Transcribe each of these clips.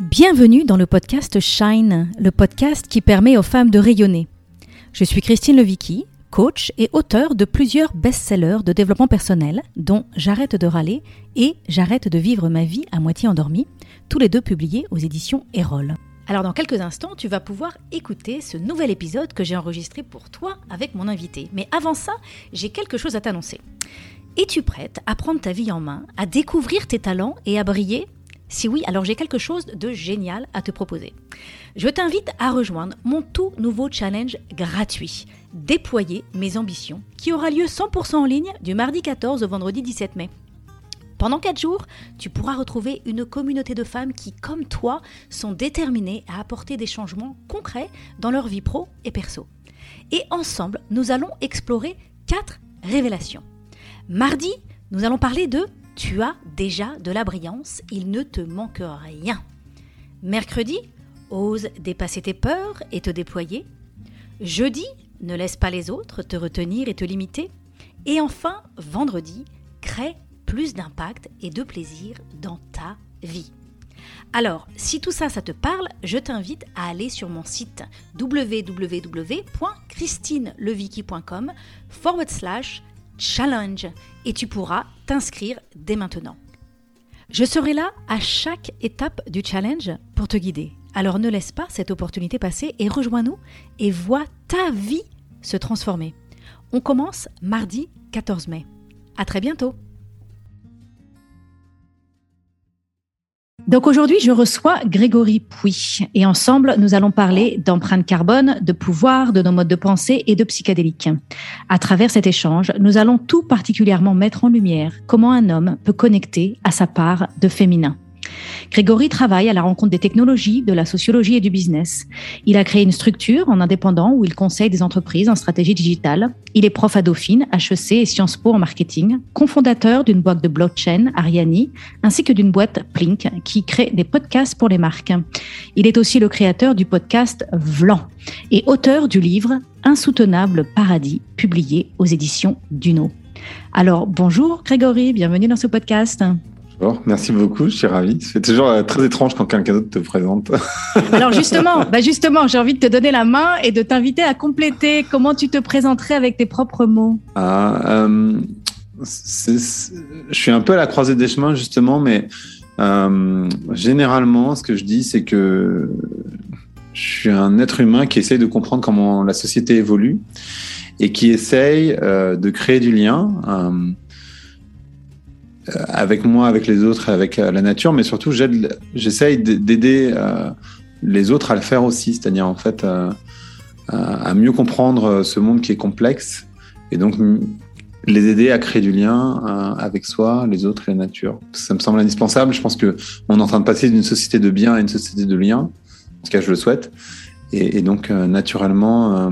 Bienvenue dans le podcast Shine, le podcast qui permet aux femmes de rayonner. Je suis Christine Levicky, coach et auteur de plusieurs best-sellers de développement personnel, dont J'arrête de râler et J'arrête de vivre ma vie à moitié endormie, tous les deux publiés aux éditions Erol. Alors dans quelques instants, tu vas pouvoir écouter ce nouvel épisode que j'ai enregistré pour toi avec mon invité. Mais avant ça, j'ai quelque chose à t'annoncer. Es-tu prête à prendre ta vie en main, à découvrir tes talents et à briller Si oui, alors j'ai quelque chose de génial à te proposer. Je t'invite à rejoindre mon tout nouveau challenge gratuit, Déployer mes ambitions, qui aura lieu 100% en ligne du mardi 14 au vendredi 17 mai. Pendant 4 jours, tu pourras retrouver une communauté de femmes qui, comme toi, sont déterminées à apporter des changements concrets dans leur vie pro et perso. Et ensemble, nous allons explorer 4 révélations. Mardi, nous allons parler de Tu as déjà de la brillance, il ne te manque rien. Mercredi, ose dépasser tes peurs et te déployer. Jeudi, ne laisse pas les autres te retenir et te limiter. Et enfin, vendredi, crée plus d'impact et de plaisir dans ta vie. Alors, si tout ça, ça te parle, je t'invite à aller sur mon site www.christinelevicky.com forward slash challenge et tu pourras t'inscrire dès maintenant. Je serai là à chaque étape du challenge pour te guider. Alors ne laisse pas cette opportunité passer et rejoins-nous et vois ta vie se transformer. On commence mardi 14 mai. À très bientôt. Donc aujourd'hui, je reçois Grégory Pouy et ensemble, nous allons parler d'empreinte carbone, de pouvoir, de nos modes de pensée et de psychédélique. À travers cet échange, nous allons tout particulièrement mettre en lumière comment un homme peut connecter à sa part de féminin. Grégory travaille à la rencontre des technologies, de la sociologie et du business. Il a créé une structure en indépendant où il conseille des entreprises en stratégie digitale. Il est prof à Dauphine, HEC et Sciences Po en marketing, cofondateur d'une boîte de blockchain, Ariani, ainsi que d'une boîte Plink qui crée des podcasts pour les marques. Il est aussi le créateur du podcast Vlan et auteur du livre Insoutenable Paradis, publié aux éditions Duno. Alors, bonjour Grégory, bienvenue dans ce podcast merci beaucoup, je suis ravi. C'est toujours euh, très étrange quand quelqu'un d'autre te présente. Alors justement, bah justement, j'ai envie de te donner la main et de t'inviter à compléter. Comment tu te présenterais avec tes propres mots? Ah, euh, Je suis un peu à la croisée des chemins justement, mais euh, généralement, ce que je dis, c'est que je suis un être humain qui essaye de comprendre comment la société évolue et qui essaye de créer du lien avec moi, avec les autres, avec euh, la nature, mais surtout j'essaye d'aider euh, les autres à le faire aussi, c'est-à-dire en fait à mieux comprendre ce monde qui est complexe et donc les aider à créer du lien avec soi, les autres et la nature. Ça me semble indispensable. Je pense que on est en train de passer d'une société de biens à une société de liens. En tout cas, je le souhaite. Et, donc, naturellement,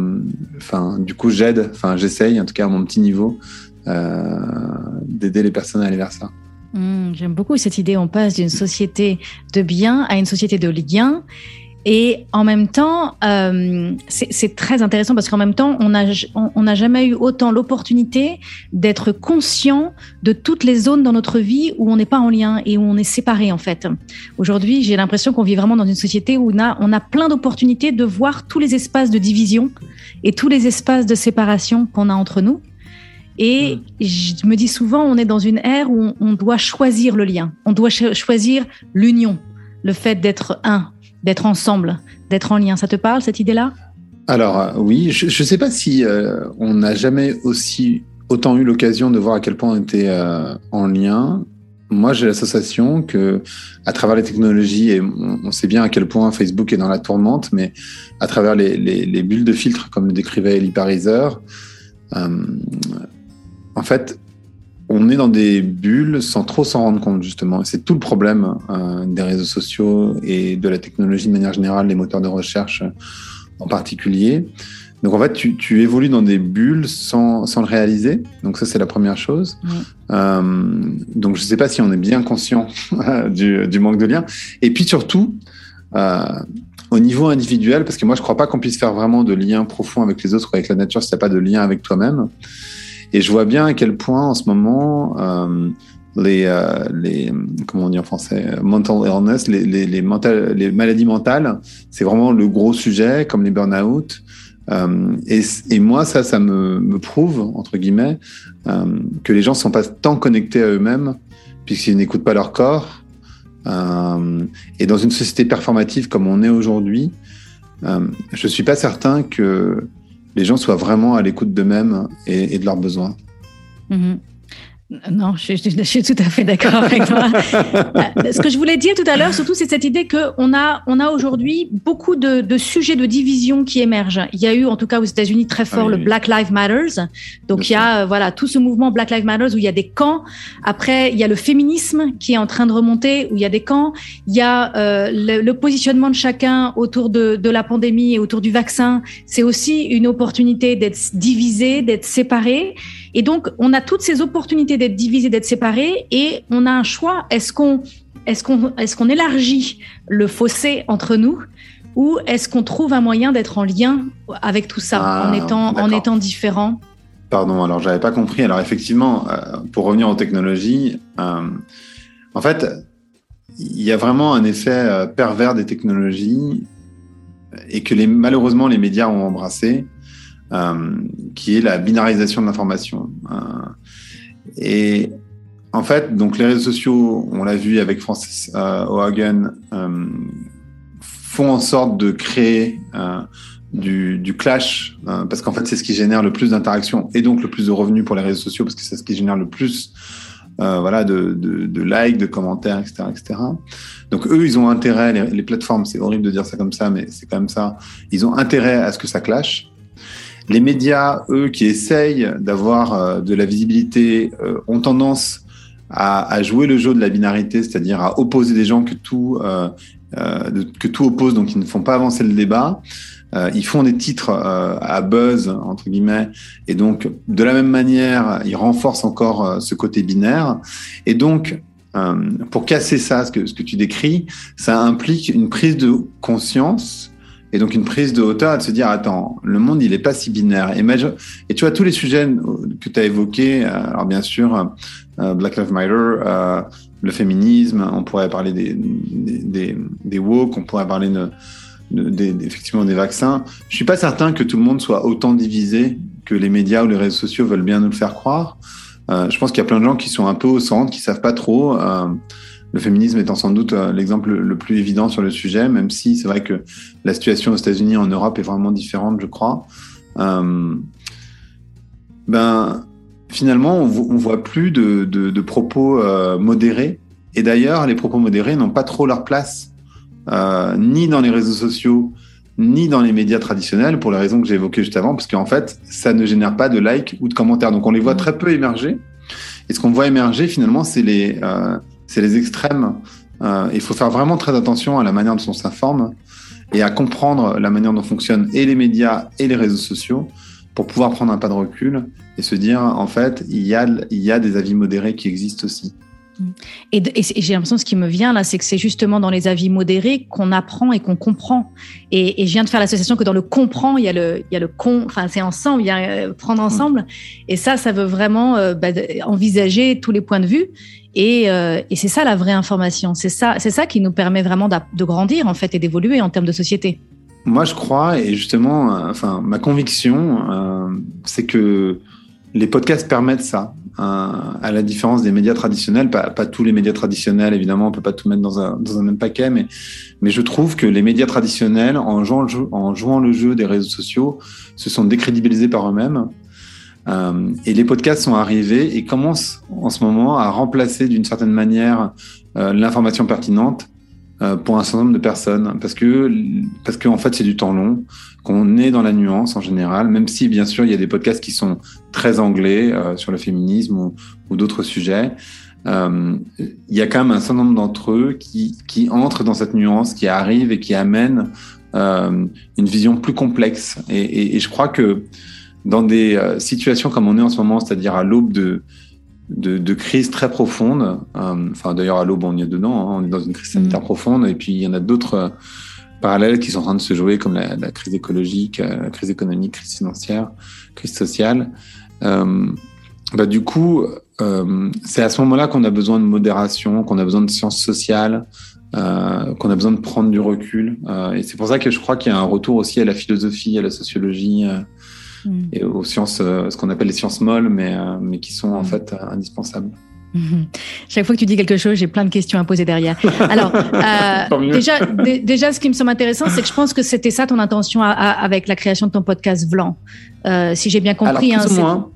enfin, du coup, j'aide, enfin, j'essaye, en tout cas à mon petit niveau, euh, d'aider les personnes à aller vers ça. Hmm, j'aime beaucoup cette idée. On passe d'une société de biens à une société de liens. Et en même temps, euh, c'est très intéressant parce qu'en même temps, on n'a jamais eu autant l'opportunité d'être conscient de toutes les zones dans notre vie où on n'est pas en lien et où on est séparé en fait. Aujourd'hui, j'ai l'impression qu'on vit vraiment dans une société où on a plein d'opportunités de voir tous les espaces de division et tous les espaces de séparation qu'on a entre nous. Et mm. je me dis souvent, on est dans une ère où on, doit choisir le lien, on doit choisir l'union, le fait d'être un, d'être ensemble, d'être en lien. Ça te parle cette idée-là? Alors euh, oui, je ne sais pas si euh, on n'a jamais aussi autant eu l'occasion de voir à quel point on était euh, en lien. Moi, j'ai l'association que, à travers les technologies, et on, sait bien à quel point Facebook est dans la tourmente, mais à travers les, les bulles de filtre, comme le décrivait Elie Pariser, en fait, on est dans des bulles sans trop s'en rendre compte, justement. C'est tout le problème euh, des réseaux sociaux et de la technologie de manière générale, les moteurs de recherche en particulier. Donc, en fait, tu, évolues dans des bulles sans, le réaliser. Donc, ça, c'est la première chose. Euh, donc, je ne sais pas si on est bien conscient du, manque de lien. Et puis, surtout, euh, au niveau individuel, parce que moi, je ne crois pas qu'on puisse faire vraiment de lien profond avec les autres ou avec la nature si tu n'as pas de lien avec toi-même. Et je vois bien à quel point en ce moment, euh, les, euh, les comment on dit en français, mental illness, les, les, les, les maladies mentales, c'est vraiment le gros sujet, comme les burn-out. Euh, et, et, moi, ça, ça me, me prouve, entre guillemets, euh, que les gens ne sont pas tant connectés à eux-mêmes, puisqu'ils n'écoutent pas leur corps. Euh, et dans une société performative comme on est aujourd'hui, euh, je ne suis pas certain que les gens soient vraiment à l'écoute d'eux-mêmes et, de leurs besoins. Mm-hmm. Non, je, je, suis tout à fait d'accord avec toi. Euh, ce que je voulais dire tout à l'heure, surtout, c'est cette idée qu'on a, on a aujourd'hui beaucoup de, de, sujets de division qui émergent. Il y a eu, en tout cas aux États-Unis, très fort ah, le Black Lives Matters. Donc, il y a voilà tout ce mouvement Black Lives Matters où il y a des camps. Après, il y a le féminisme qui est en train de remonter, où il y a des camps. Il y a euh, le, le, positionnement de chacun autour de, de la pandémie et autour du vaccin. C'est aussi une opportunité d'être divisé, d'être séparé. Et donc, on a toutes ces opportunités d'être divisés, d'être séparés, et on a un choix. Est-ce qu'on est-ce qu'on qu'on élargit le fossé entre nous ou est-ce qu'on trouve un moyen d'être en lien avec tout ça ah, en étant en étant différent? Pardon, alors j'avais pas compris. Alors effectivement, euh, pour revenir aux technologies, euh, en fait, il y a vraiment un effet euh, pervers des technologies et que les, malheureusement les médias ont embrassé. Euh, qui est la binarisation de l'information. Euh, et en fait, donc les réseaux sociaux, on l'a vu avec Francis euh, O'Hagan, font en sorte de créer du, clash, parce qu'en fait, c'est ce qui génère le plus d'interactions et donc le plus de revenus pour les réseaux sociaux, parce que c'est ce qui génère le plus voilà, de, likes, de commentaires, etc., etc. Donc eux, ils ont intérêt, les plateformes, c'est horrible de dire ça comme ça, mais c'est quand même ça, ils ont intérêt à ce que ça clash. Les médias, eux, qui essayent d'avoir euh, de la visibilité, euh, ont tendance à, jouer le jeu de la binarité, c'est-à-dire à opposer des gens que tout, euh, que tout oppose, donc ils ne font pas avancer le débat. Ils font des titres à buzz, entre guillemets, et donc de la même manière, ils renforcent encore ce côté binaire. Et donc, pour casser ça, ce que tu décris, ça implique une prise de conscience et donc une prise de hauteur de se dire attends le monde il est pas si binaire. Et, tu vois tous les sujets que tu as évoqués euh, alors bien sûr euh, Black Lives Matter euh, le féminisme on pourrait parler des des, woke on pourrait parler effectivement des vaccins. Je suis pas certain que tout le monde soit autant divisé que les médias ou les réseaux sociaux veulent bien nous le faire croire. Je pense qu'il y a plein de gens qui sont un peu au centre qui savent pas trop le féminisme étant sans doute euh, l'exemple le plus évident sur le sujet, même si c'est vrai que la situation aux États-Unis et en Europe est vraiment différente, je crois. Euh, ben, finalement, on, on voit plus de, de, de propos euh, modérés. Et d'ailleurs, les propos modérés n'ont pas trop leur place, euh, ni dans les réseaux sociaux, ni dans les médias traditionnels, pour les raisons que j'ai évoquées juste avant, parce qu'en fait, ça ne génère pas de likes ou de commentaires. Donc, on les voit très peu émerger. Et ce qu'on voit émerger, finalement, c'est les, euh, c'est les extrêmes. Euh, il faut faire vraiment très attention à la manière dont on s'informe et à comprendre la manière dont fonctionnent et les médias et les réseaux sociaux pour pouvoir prendre un pas de recul et se dire, en fait, il y a, il y a des avis modérés qui existent aussi. Et, j'ai l'impression ce qui me vient là, c'est que c'est justement dans les avis modérés qu'on apprend et qu'on comprend. Et, je viens de faire l'association que dans le comprend, il y a le, il y a le con, enfin c'est ensemble, il y a euh, prendre ensemble. Et ça, ça veut vraiment euh, bah, envisager tous les points de vue. Et, euh, et c'est ça la vraie information. C'est ça, c'est ça qui nous permet vraiment de grandir en fait et d'évoluer en termes de société. Moi, je crois et justement, enfin ma conviction, c'est que les podcasts permettent ça à la différence des médias traditionnels, pas, tous les médias traditionnels, évidemment, on peut pas tout mettre dans un, dans un même paquet, mais, mais je trouve que les médias traditionnels, en jouant le jeu, en jouant le jeu des réseaux sociaux, se sont décrédibilisés par eux-mêmes. Euh, et les podcasts sont arrivés et commencent en ce moment à remplacer d'une certaine manière euh, l'information pertinente euh, pour un certain nombre de personnes, parce que parce qu'en en fait c'est du temps long, qu'on est dans la nuance en général, même si bien sûr il y a des podcasts qui sont très anglais euh, sur le féminisme ou, d'autres sujets. Euh, il y a quand même un certain nombre d'entre eux qui, qui entrent dans cette nuance, qui arrivent et qui amènent euh, une vision plus complexe. Et, je crois que dans des euh, situations comme on est en ce moment, c'est-à-dire à, l'aube de, de, de crises très profondes, euh, enfin d'ailleurs à l'aube on y est dedans, hein, on est dans une crise sanitaire mmh. profonde, et puis il y en a d'autres parallèles qui sont en train de se jouer, comme la, la crise écologique, euh, la crise économique, crise financière, crise sociale. Euh, bah, du coup, euh, c'est à ce moment-là qu'on a besoin de modération, qu'on a besoin de sciences sociales, euh, qu'on a besoin de prendre du recul. Euh, et c'est pour ça que je crois qu'il y a un retour aussi à la philosophie, à la sociologie mm. et aux sciences, ce qu'on appelle les sciences molles, mais, mais qui sont en mm. fait indispensables. Chaque fois que tu dis quelque chose, j'ai plein de questions à poser derrière. Alors, déjà, déjà, ce qui me semble intéressant, c'est que je pense que c'était ça ton intention avec la création de ton podcast Vlan. si j'ai bien compris. Alors, hein,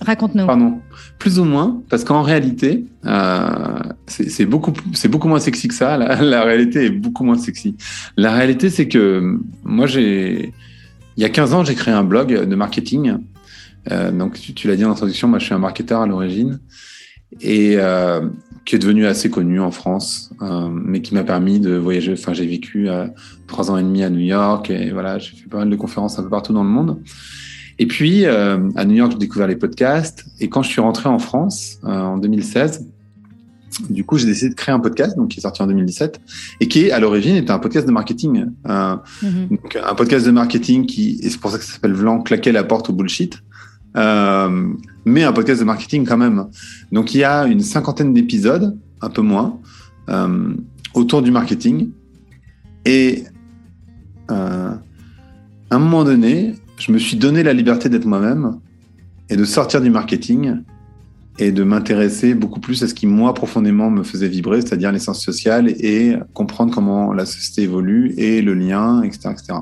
Raconte-nous. Pardon. Plus ou moins, parce qu'en réalité, euh, c'est beaucoup, c'est beaucoup moins sexy que ça. La, réalité est beaucoup moins sexy. La réalité, c'est que moi, j'ai, il y a 15 ans, j'ai créé un blog de marketing. Euh, donc, tu, l'as dit en introduction, moi, je suis un marketeur à l'origine et euh, qui est devenu assez connu en France, mais qui m'a permis de voyager. Enfin, j'ai vécu trois ans et demi à New York et voilà, j'ai fait pas mal de conférences un peu partout dans le monde. Et puis, euh, à New York, j'ai découvert les podcasts. Et quand je suis rentré en France, euh, en 2016, du coup, j'ai décidé de créer un podcast, donc qui est sorti en 2017, et qui, à l'origine, était un podcast de marketing. Euh, mm-hmm. donc, un podcast de marketing qui, et c'est pour ça que ça s'appelle Vlan, claquer la porte au bullshit. Euh, mais un podcast de marketing quand même. Donc, il y a une cinquantaine d'épisodes, un peu moins, euh, autour du marketing. Et à un moment donné, je me suis donné la liberté d'être moi-même et de sortir du marketing et de m'intéresser beaucoup plus à ce qui, moi, profondément me faisait vibrer, c'est-à-dire l'essence sociale et comprendre comment la société évolue et le lien, etc. etc.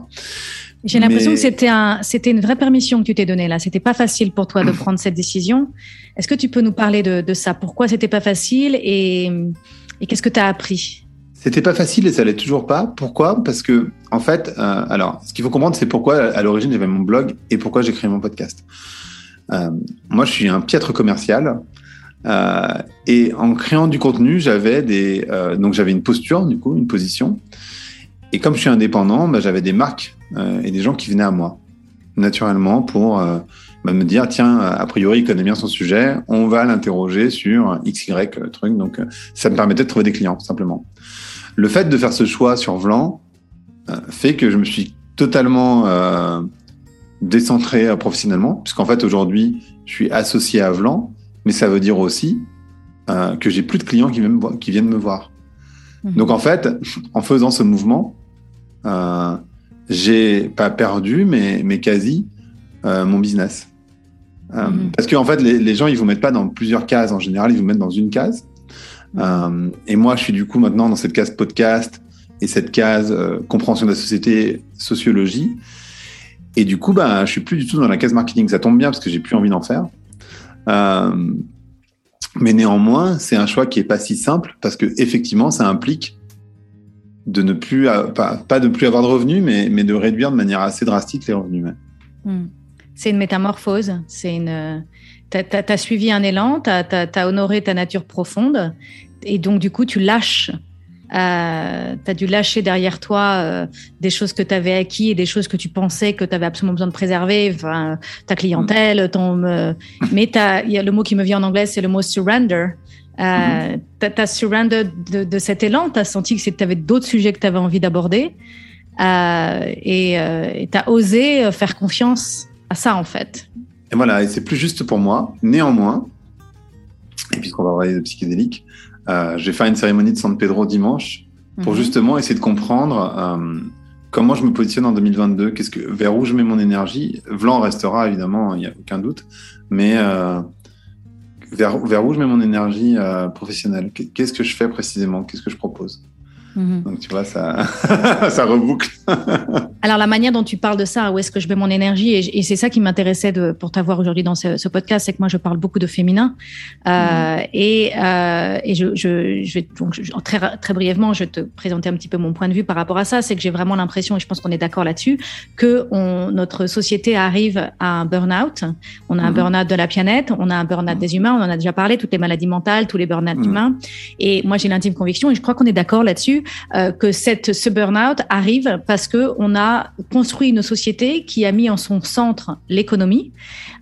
J'ai l'impression que c'était un, c'était une vraie permission que tu t'es donnée là. C'était pas facile pour toi de prendre cette décision. Est-ce que tu peux nous parler de, de ça? Pourquoi c'était pas facile et, et qu'est-ce que tu as appris? C'était pas facile et ça l'est toujours pas. Pourquoi? Parce que, en fait, euh, alors, ce qu'il faut comprendre, c'est pourquoi à l'origine j'avais mon blog et pourquoi j'ai créé mon podcast. Euh, moi, je suis un piètre commercial euh, et en créant du contenu, j'avais des, euh, donc j'avais une posture, du coup, une position. Et comme je suis indépendant, bah, j'avais des marques et des gens qui venaient à moi naturellement pour bah, me dire tiens, a priori, il connaît bien son sujet, on va l'interroger sur XY truc. Donc, ça me permettait de trouver des clients, simplement. Le fait de faire ce choix sur Vlan fait que je me suis totalement décentré euh, professionnellement, puisqu'en fait aujourd'hui je suis associé à Vlan, mais ça veut dire aussi que j'ai plus de clients qui, qui viennent me voir. Mhm. Donc en fait, en faisant ce mouvement, j'ai pas perdu, mais, mais quasi mon business. Mhm. Parce qu'en en fait, les, les, gens, ils vous mettent pas dans plusieurs cases. En général, ils vous mettent dans une case. Euh, et moi, je suis du coup maintenant dans cette case podcast et cette case euh, compréhension de la société, sociologie. Et du coup, bah, je suis plus du tout dans la case marketing. Ça tombe bien parce que j'ai plus envie d'en faire. Euh, mais néanmoins, c'est un choix qui est pas si simple parce que effectivement, ça implique de ne plus, pas, de plus avoir de revenus, mais, de réduire de manière assez drastique les revenus. Hmm. C'est une métamorphose. C'est une tu as, suivi un élan, tu as, honoré ta nature profonde, et donc du coup, tu lâches. Euh, tu as dû lâcher derrière toi euh, des choses que tu avais acquis et des choses que tu pensais que tu avais absolument besoin de préserver, enfin, ta clientèle, ton, euh, mais il y a le mot qui me vient en anglais, c'est le mot surrender. Euh, mm-hmm. Tu as, surrender de, de, cet élan, tu as senti que tu avais d'autres sujets que tu avais envie d'aborder euh, et tu as osé faire confiance à ça en fait. Et voilà, et c'est plus juste pour moi. Néanmoins, et puisqu'on va parler de psychédélique, euh, je vais faire une cérémonie de San Pedro dimanche pour mhm. justement essayer de comprendre euh, comment je me positionne en 2022, qu'est-ce que, vers où je mets mon énergie. Vlan restera évidemment, il n'y a aucun doute, mais euh, vers, vers où je mets mon énergie euh, professionnelle? Qu'est-ce que je fais précisément? Qu'est-ce que je propose? Mhm. Donc, tu vois, ça, ça reboucle. Alors, la manière dont tu parles de ça, où est-ce que je mets mon énergie, et, c'est ça qui m'intéressait pour t'avoir aujourd'hui dans ce, podcast, c'est que moi, je parle beaucoup de féminin. Euh, mhm. Et, euh, et je, je, je vais donc très, très brièvement, je vais te présenter un petit peu mon point de vue par rapport à ça. C'est que j'ai vraiment l'impression, et je pense qu'on est d'accord là-dessus, que on, notre société arrive à un burn-out. On a un mhm. burn-out de la planète, on a un burn-out des humains, on en a déjà parlé, toutes les maladies mentales, tous les burn-out humains. Et moi, j'ai l'intime conviction, et je crois qu'on est d'accord là-dessus, euh, que cette, ce burn-out arrive parce que on a construit une société qui a mis en son centre l'économie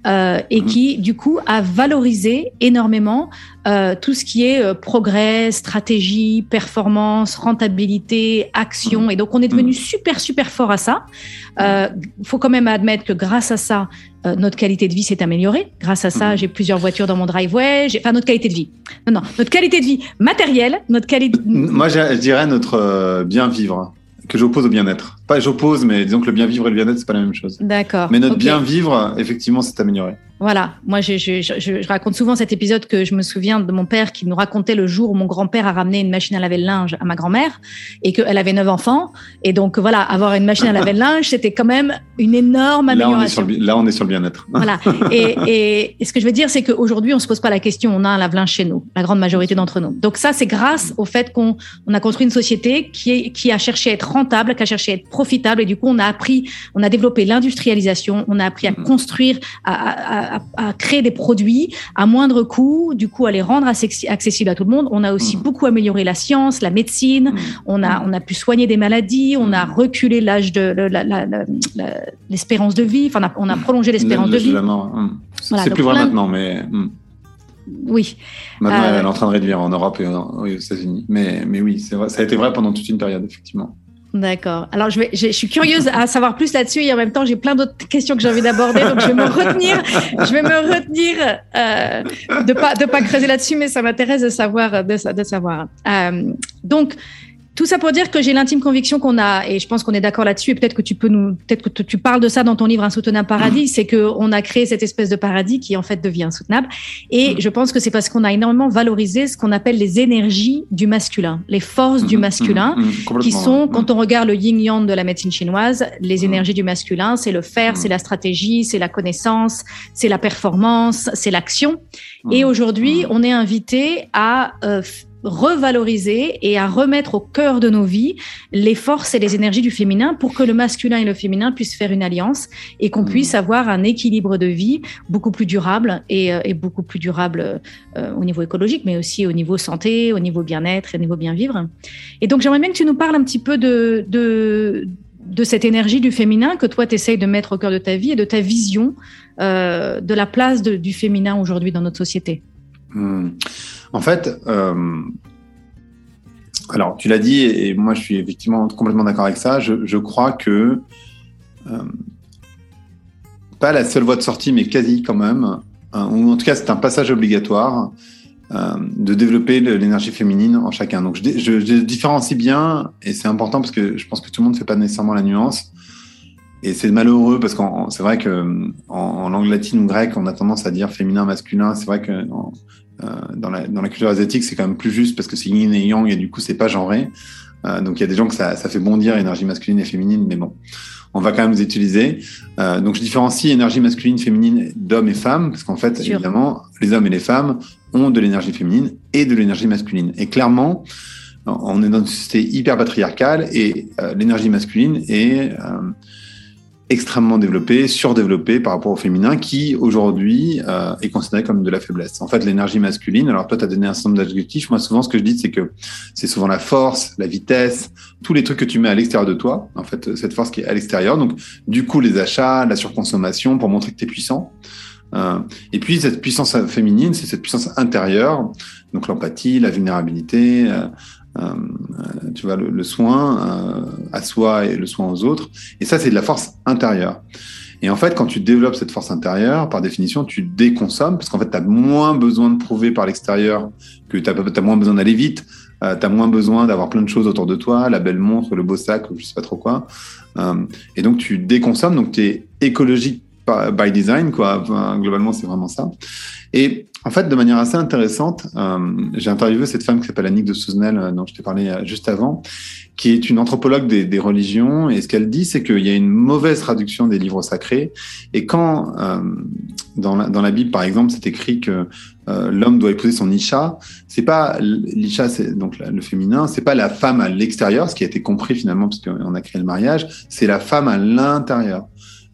euh, et mhm. qui, du coup, a valorisé énormément euh, tout ce qui est euh, progrès, stratégie, performance, rentabilité, action. Mm. Et donc, on est devenu super, super fort à ça. Il euh, faut quand même admettre que grâce à ça, notre qualité de vie s'est améliorée. Grâce à ça, mm. j'ai plusieurs voitures dans mon driveway. Enfin, notre qualité de vie. Non, non, notre qualité de vie matérielle, notre qualité. Moi, je dirais notre bien vivre que j'oppose au bien-être. Pas j'oppose, mais disons que le bien vivre et le bien-être, c'est pas la même chose. D'accord. Mais notre bien vivre, effectivement, s'est amélioré. Voilà, moi je, je, je, je, raconte souvent cet épisode que je me souviens de mon père qui nous racontait le jour où mon grand-père a ramené une machine à laver le linge à ma grand-mère et qu'elle avait neuf enfants. Et donc voilà, avoir une machine à laver le linge, c'était quand même une énorme amélioration. Là, on est sur le, bien-être. Voilà. Et, et, ce que je veux dire, c'est qu'aujourd'hui, on se pose pas la question, on a un lave-linge chez nous, la grande majorité d'entre nous. Donc ça, c'est grâce au fait qu'on on a construit une société qui, est, qui a cherché à être rentable, qui a cherché à être profitable. Et du coup, on a appris, on a développé l'industrialisation, on a appris à mm. construire, à, à à, créer des produits à moindre coût, du coup à les rendre accessibles à tout le monde. On a aussi mm. beaucoup amélioré la science, la médecine. Mm. On a on a pu soigner des maladies. On a reculé l'âge de l'espérance de vie. Enfin, on a, prolongé l'espérance de vie. C'est plus vrai maintenant, mais. Oui. Maintenant, elle est en train de réduire en Europe et aux États-Unis. Mais, mais oui, vrai, ça a été vrai pendant toute une période, effectivement. D'accord. Alors, je, suis curieuse à savoir plus là-dessus et en même temps, j'ai plein d'autres questions que j'ai envie d'aborder. Donc, je vais me retenir, je vais me retenir euh, de pas de pas creuser là-dessus, mais ça m'intéresse de savoir de savoir. Euh, donc, tout ça pour dire que j'ai l'intime conviction qu'on a, et je pense qu'on est d'accord là-dessus, et peut-être que tu peux nous, peut-être que tu parles de ça dans ton livre Insoutenable Paradis, mm. c'est qu'on a créé cette espèce de paradis qui en fait devient insoutenable. Et mm. je pense que c'est parce qu'on a énormément valorisé ce qu'on appelle les énergies du masculin, les forces du mm. masculin, qui sont, quand on regarde le yin-yang de la médecine chinoise, les énergies du masculin, c'est le faire, c'est la stratégie, c'est la connaissance, c'est la performance, c'est l'action. Et aujourd'hui, on est invité à euh, revaloriser et à remettre au cœur de nos vies les forces et les énergies du féminin pour que le masculin et le féminin puissent faire une alliance et qu'on puisse mmh. avoir un équilibre de vie beaucoup plus durable et, euh, beaucoup plus durable euh, au niveau écologique, mais aussi au niveau santé, au niveau bien-être et au niveau bien-vivre. Et donc j'aimerais bien que tu nous parles un petit peu de, de, de cette énergie du féminin que toi, tu essayes de mettre au cœur de ta vie et de ta vision euh, de la place du féminin aujourd'hui dans notre société. Mmh. En fait, euh, alors tu l'as dit, et moi je suis effectivement complètement d'accord avec ça. Je, crois que euh, pas la seule voie de sortie, mais quasi quand même, hein, ou en tout cas c'est un passage obligatoire euh, de développer l'énergie féminine en chacun. Donc je, différencie bien, et c'est important parce que je pense que tout le monde ne fait pas nécessairement la nuance. Et c'est malheureux parce que c'est vrai que en, langue latine ou grecque, on a tendance à dire féminin, masculin. C'est vrai que dans, la, dans la culture asiatique, c'est quand même plus juste parce que c'est yin et yang et du coup, c'est pas genré. Euh, donc il y a des gens que ça, ça fait bondir énergie masculine et féminine, mais bon, on va quand même les utiliser. Euh, donc je différencie énergie masculine, féminine d'hommes et femmes parce qu'en fait, évidemment, les hommes et les femmes ont de l'énergie féminine et de l'énergie masculine. Et clairement, on est dans une société hyper patriarcale et euh, l'énergie masculine est euh, extrêmement développé, surdéveloppé par rapport au féminin, qui aujourd'hui euh, est considéré comme de la faiblesse. En fait, l'énergie masculine, alors toi, tu as donné un certain nombre d'adjectifs. Moi, souvent, ce que je dis, c'est que c'est souvent la force, la vitesse, tous les trucs que tu mets à l'extérieur de toi, en fait, cette force qui est à l'extérieur. Donc, du coup, les achats, la surconsommation pour montrer que tu es puissant. Euh, et puis, cette puissance féminine, c'est cette puissance intérieure, donc l'empathie, la vulnérabilité, euh, tu vois, le, soin euh, à soi et le soin aux autres. Et ça, c'est de la force intérieure. Et en fait, quand tu développes cette force intérieure, par définition, tu déconsommes, parce qu'en fait, tu as moins besoin de prouver par l'extérieur que tu as, moins besoin d'aller vite, euh, tu as moins besoin d'avoir plein de choses autour de toi, la belle montre, le beau sac, je sais pas trop quoi. Euh, et donc, tu déconsommes, donc tu es écologique by design, quoi. globalement, c'est vraiment ça. Et en fait, de manière assez intéressante, euh, j'ai interviewé cette femme qui s'appelle Annick de Souzenel, euh, dont je t'ai parlé euh, juste avant, qui est une anthropologue des, religions. Et ce qu'elle dit, c'est qu'il y a une mauvaise traduction des livres sacrés. Et quand, euh, dans, la, Bible, par exemple, c'est écrit que l'homme doit épouser son isha, c'est pas l'isha, c'est donc le féminin, c'est pas la femme à l'extérieur, ce qui a été compris finalement parce qu'on a créé le mariage, c'est la femme à l'intérieur.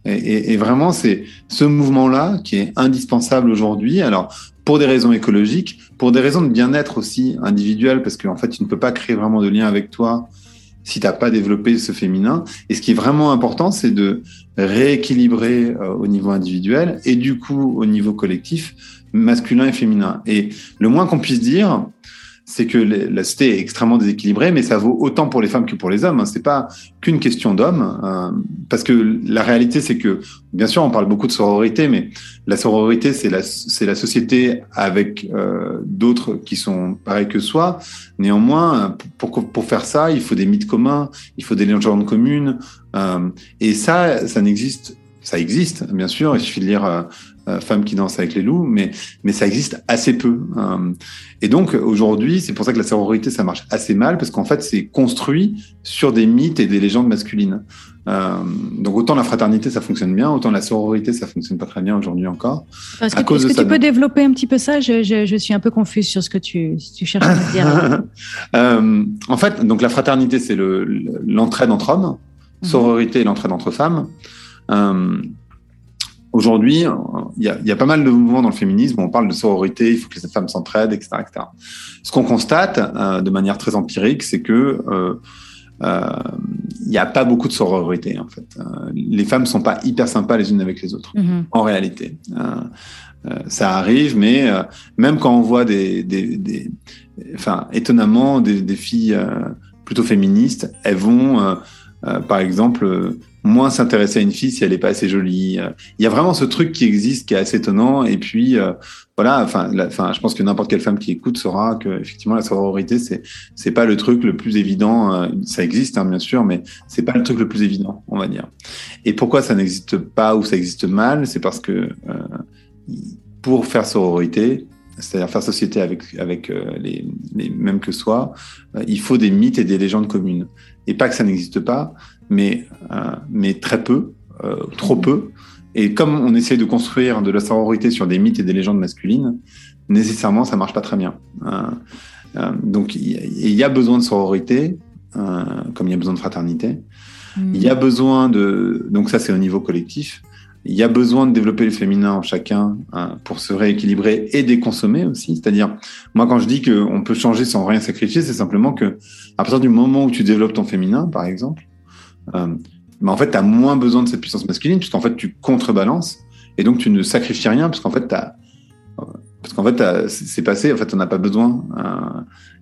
Et, vraiment, c'est ce mouvement-là qui est indispensable aujourd'hui. Alors, pour des raisons écologiques, pour des raisons de bien-être aussi individuel, parce qu'en fait, tu ne peux pas créer vraiment de lien avec toi si tu n'as pas développé ce féminin. Et ce qui est vraiment important, c'est de rééquilibrer euh, au niveau individuel et du coup au niveau collectif, masculin et féminin. Et le moins qu'on puisse dire, c'est que la société est extrêmement déséquilibrée, mais ça vaut autant pour les femmes que pour les hommes. Hein. C'est pas qu'une question d'hommes, euh, parce que la réalité, c'est que, bien sûr, on parle beaucoup de sororité, mais la sororité, c'est la, société avec euh, d'autres qui sont pareils que soi. Néanmoins, pour, faire ça, il faut des mythes communs, il faut des légendes communes, euh, et ça, ça n'existe ça existe, bien sûr. Il suffit de lire Femmes qui dansent avec les loups, mais, mais ça existe assez peu. Euh. et donc, aujourd'hui, c'est pour ça que la sororité, ça marche assez mal, parce qu'en fait, c'est construit sur des mythes et des légendes masculines. donc, autant la fraternité, ça fonctionne bien, autant la sororité, ça fonctionne pas très bien aujourd'hui encore. Est-ce que, est que tu peux développer un petit peu ça? Je, je, je, suis un peu confuse sur ce que tu, tu cherches à dire. en fait, donc la fraternité, c'est l'entraide entre hommes. Mhm. Sororité, l'entraide entre femmes. Euh, aujourd'hui, il y, a, pas mal de mouvements dans le féminisme. On parle de sororité, il faut que les femmes s'entraident, etc., etc. Ce qu'on constate euh, de manière très empirique, c'est que euh, il n'y a pas beaucoup de sororité en fait. les femmes sont pas hyper sympas les unes avec les autres mm-hmm. en réalité. ça arrive, mais même quand on voit des, des, enfin étonnamment des, des filles plutôt féministes, elles vont par exemple moins s'intéresser à une fille si elle est pas assez jolie. Il y a vraiment ce truc qui existe qui est assez étonnant. Et puis euh, voilà, enfin, enfin, je pense que n'importe quelle femme qui écoute saura que effectivement la sororité c'est c'est pas le truc le plus évident. Euh, ça existe hein, bien sûr, mais c'est pas le truc le plus évident, on va dire. Et pourquoi ça n'existe pas ou ça existe mal, c'est parce que euh, pour faire sororité, c'est-à-dire faire société avec, avec les, les mêmes que soi, il faut des mythes et des légendes communes. Et pas que ça n'existe pas, mais, euh, mais très peu, euh, trop peu. Et comme on essaie de construire de la sororité sur des mythes et des légendes masculines, nécessairement, ça marche pas très bien. Euh, donc, il y, a besoin de sororité, comme il y a besoin de fraternité. Hmm. Il y a besoin de... Donc ça, c'est au niveau collectif. Il y a besoin de développer le féminin en chacun pour se rééquilibrer et déconsommer aussi. C'est-à-dire, moi, quand je dis qu'on peut changer sans rien sacrifier, c'est simplement que à partir du moment où tu développes ton féminin, par exemple, euh, mais en fait, tu as moins besoin de cette puissance masculine, puisqu'en fait, tu contrebalances, et donc tu ne sacrifies rien, parce qu'en fait, parce qu'en fait, c'est passé, en fait, on n'a pas besoin. Euh,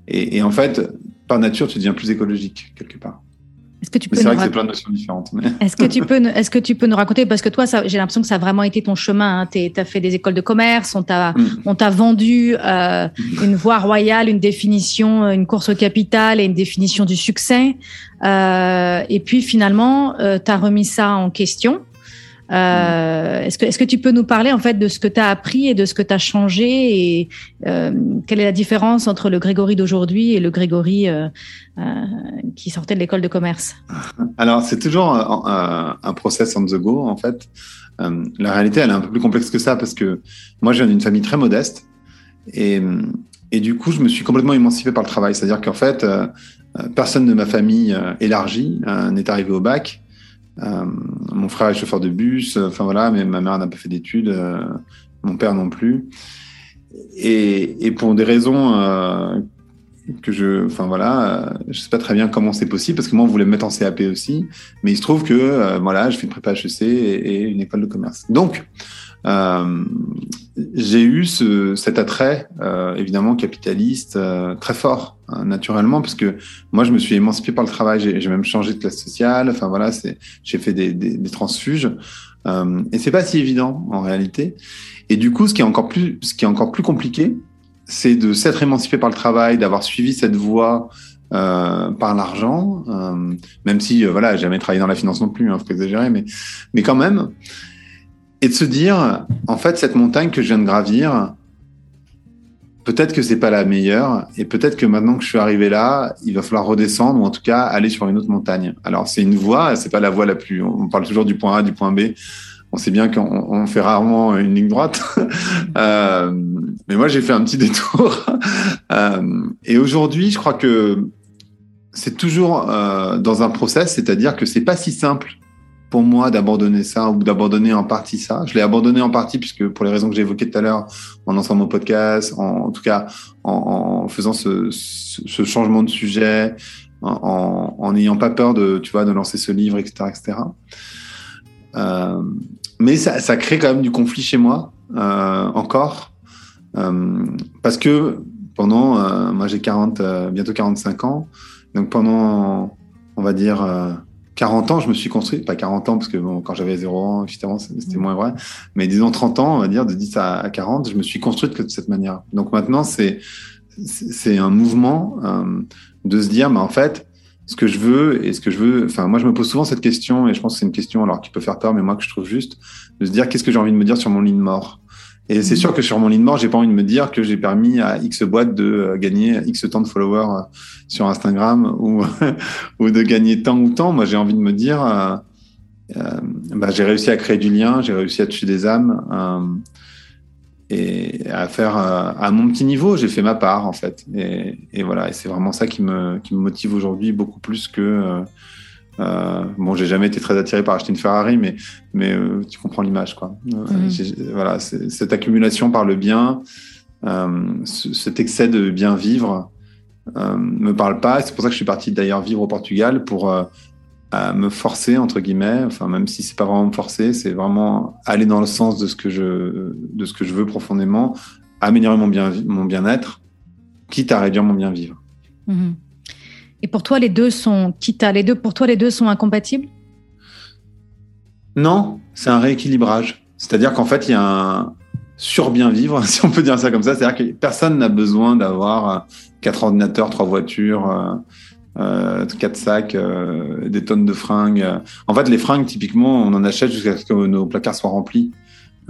et, et, en fait, par nature, tu deviens plus écologique, quelque part. Est-ce que tu peux c'est vrai que c'est plein de notions différentes. Est-ce que tu peux, est-ce que tu peux nous raconter parce que toi, j'ai l'impression que ça a vraiment été ton chemin. Hein. Tu as fait des écoles de commerce, on t'a, mm. on t'a vendu euh, une voie royale, une définition, une course au capital et une définition du succès. Euh, et puis finalement, euh, tu as remis ça en question. Euh, est-ce que, tu peux nous parler en fait de ce que tu as appris et de ce que tu as changé et euh, quelle est la différence entre le Grégory d'aujourd'hui et le Grégory euh, qui sortait de l'école de commerce? Alors c'est toujours un, process on the go en fait. La réalité elle est un peu plus complexe que ça parce que moi je viens d'une famille très modeste et, et du coup je me suis complètement émancipé par le travail. C'est-à-dire qu'en fait personne de ma famille élargie n'est arrivé au bac. Euh, mon frère est chauffeur de bus, enfin voilà, mais ma mère n'a pas fait d'études, euh, mon père non plus. Et, pour des raisons euh, que je, enfin voilà, je sais pas très bien comment c'est possible parce que moi on voulait me mettre en CAP aussi, mais il se trouve que voilà, je fais une prépa HEC et, et une école de commerce. Donc euh, j'ai eu ce, cet attrait euh, évidemment capitaliste euh, très fort hein, naturellement parce que moi je me suis émancipé par le travail. J'ai même changé de classe sociale. Enfin voilà j'ai fait des, transfuges. Euh, et c'est pas si évident en réalité. Et du coup ce qui est encore plus ce qui est encore plus compliqué c'est de s'être émancipé par le travail d'avoir suivi cette voie euh, par l'argent, euh, même si euh, voilà, jamais travaillé dans la finance non plus, hein, faut exagérer, mais mais quand même, et de se dire, en fait, cette montagne que je viens de gravir, peut-être que c'est pas la meilleure, et peut-être que maintenant que je suis arrivé là, il va falloir redescendre ou en tout cas aller sur une autre montagne. Alors c'est une voie, c'est pas la voie la plus. On parle toujours du point A, du point B. On sait bien qu'on fait rarement une ligne droite, euh, mais moi j'ai fait un petit détour. euh, et aujourd'hui, je crois que c'est toujours euh, dans un process, c'est-à-dire que c'est pas si simple pour moi d'abandonner ça ou d'abandonner en partie ça. Je l'ai abandonné en partie puisque pour les raisons que j'ai évoquées tout à l'heure en lançant mon podcast, en, tout cas en, faisant ce, changement de sujet, en n'ayant pas peur de, tu vois, de lancer ce livre, etc., etc. Euh, mais ça, ça, crée quand même du conflit chez moi euh, encore, euh, parce que pendant, moi j'ai 40, euh, bientôt 45 ans, donc pendant, on va dire 40 ans, je me suis construit, pas 40 ans, parce que bon, quand j'avais 0 ans, évidemment, c'était mmh. moins vrai, mais disons 30 ans, on va dire, de 10 à 40, je me suis construite de cette manière. Donc maintenant, c'est c'est un mouvement euh, de se dire, mais en fait, ce que je veux et ce que je veux, enfin, moi, je me pose souvent cette question, et je pense que c'est une question, alors qui peut faire peur, mais moi, que je trouve juste, de se dire, qu'est-ce que j'ai envie de me dire sur mon lit de mort? Et c'est sûr que sur mon de mort, j'ai pas envie de me dire que j'ai permis à X boîte de euh, gagner X temps de followers euh, sur Instagram ou, de gagner tant ou tant. Moi, j'ai envie de me dire, euh, bah, j'ai réussi à créer du lien, j'ai réussi à tuer des âmes. Et à faire à mon petit niveau, j'ai fait ma part en fait. Et, et voilà, et c'est vraiment ça qui me, qui me motive aujourd'hui beaucoup plus que. Euh, euh, bon, j'ai jamais été très attiré par acheter une Ferrari, mais, mais euh, tu comprends l'image quoi. Mmh. Voilà, cette accumulation par le bien, cet excès de bien vivre me parle pas. C'est pour ça que je suis parti d'ailleurs vivre au Portugal pour me forcer entre guillemets, enfin même si c'est pas vraiment me forcer, c'est vraiment aller dans le sens de ce que je de ce que je veux profondément, améliorer mon bien mon bien-être, quitte à réduire mon bien vivre. Mmh. Et pour toi les deux sont quitte à les deux pour toi les deux sont incompatibles? Non, c'est un rééquilibrage. C'est-à-dire qu'en fait il y a un sur bien vivre, si on peut dire ça comme ça, c'est-à-dire que personne n'a besoin d'avoir quatre ordinateurs, trois voitures. Euh, euh, quatre sacs, euh, des tonnes de fringues. En fait, les fringues, typiquement, on en achète jusqu'à ce que nos placards soient remplis.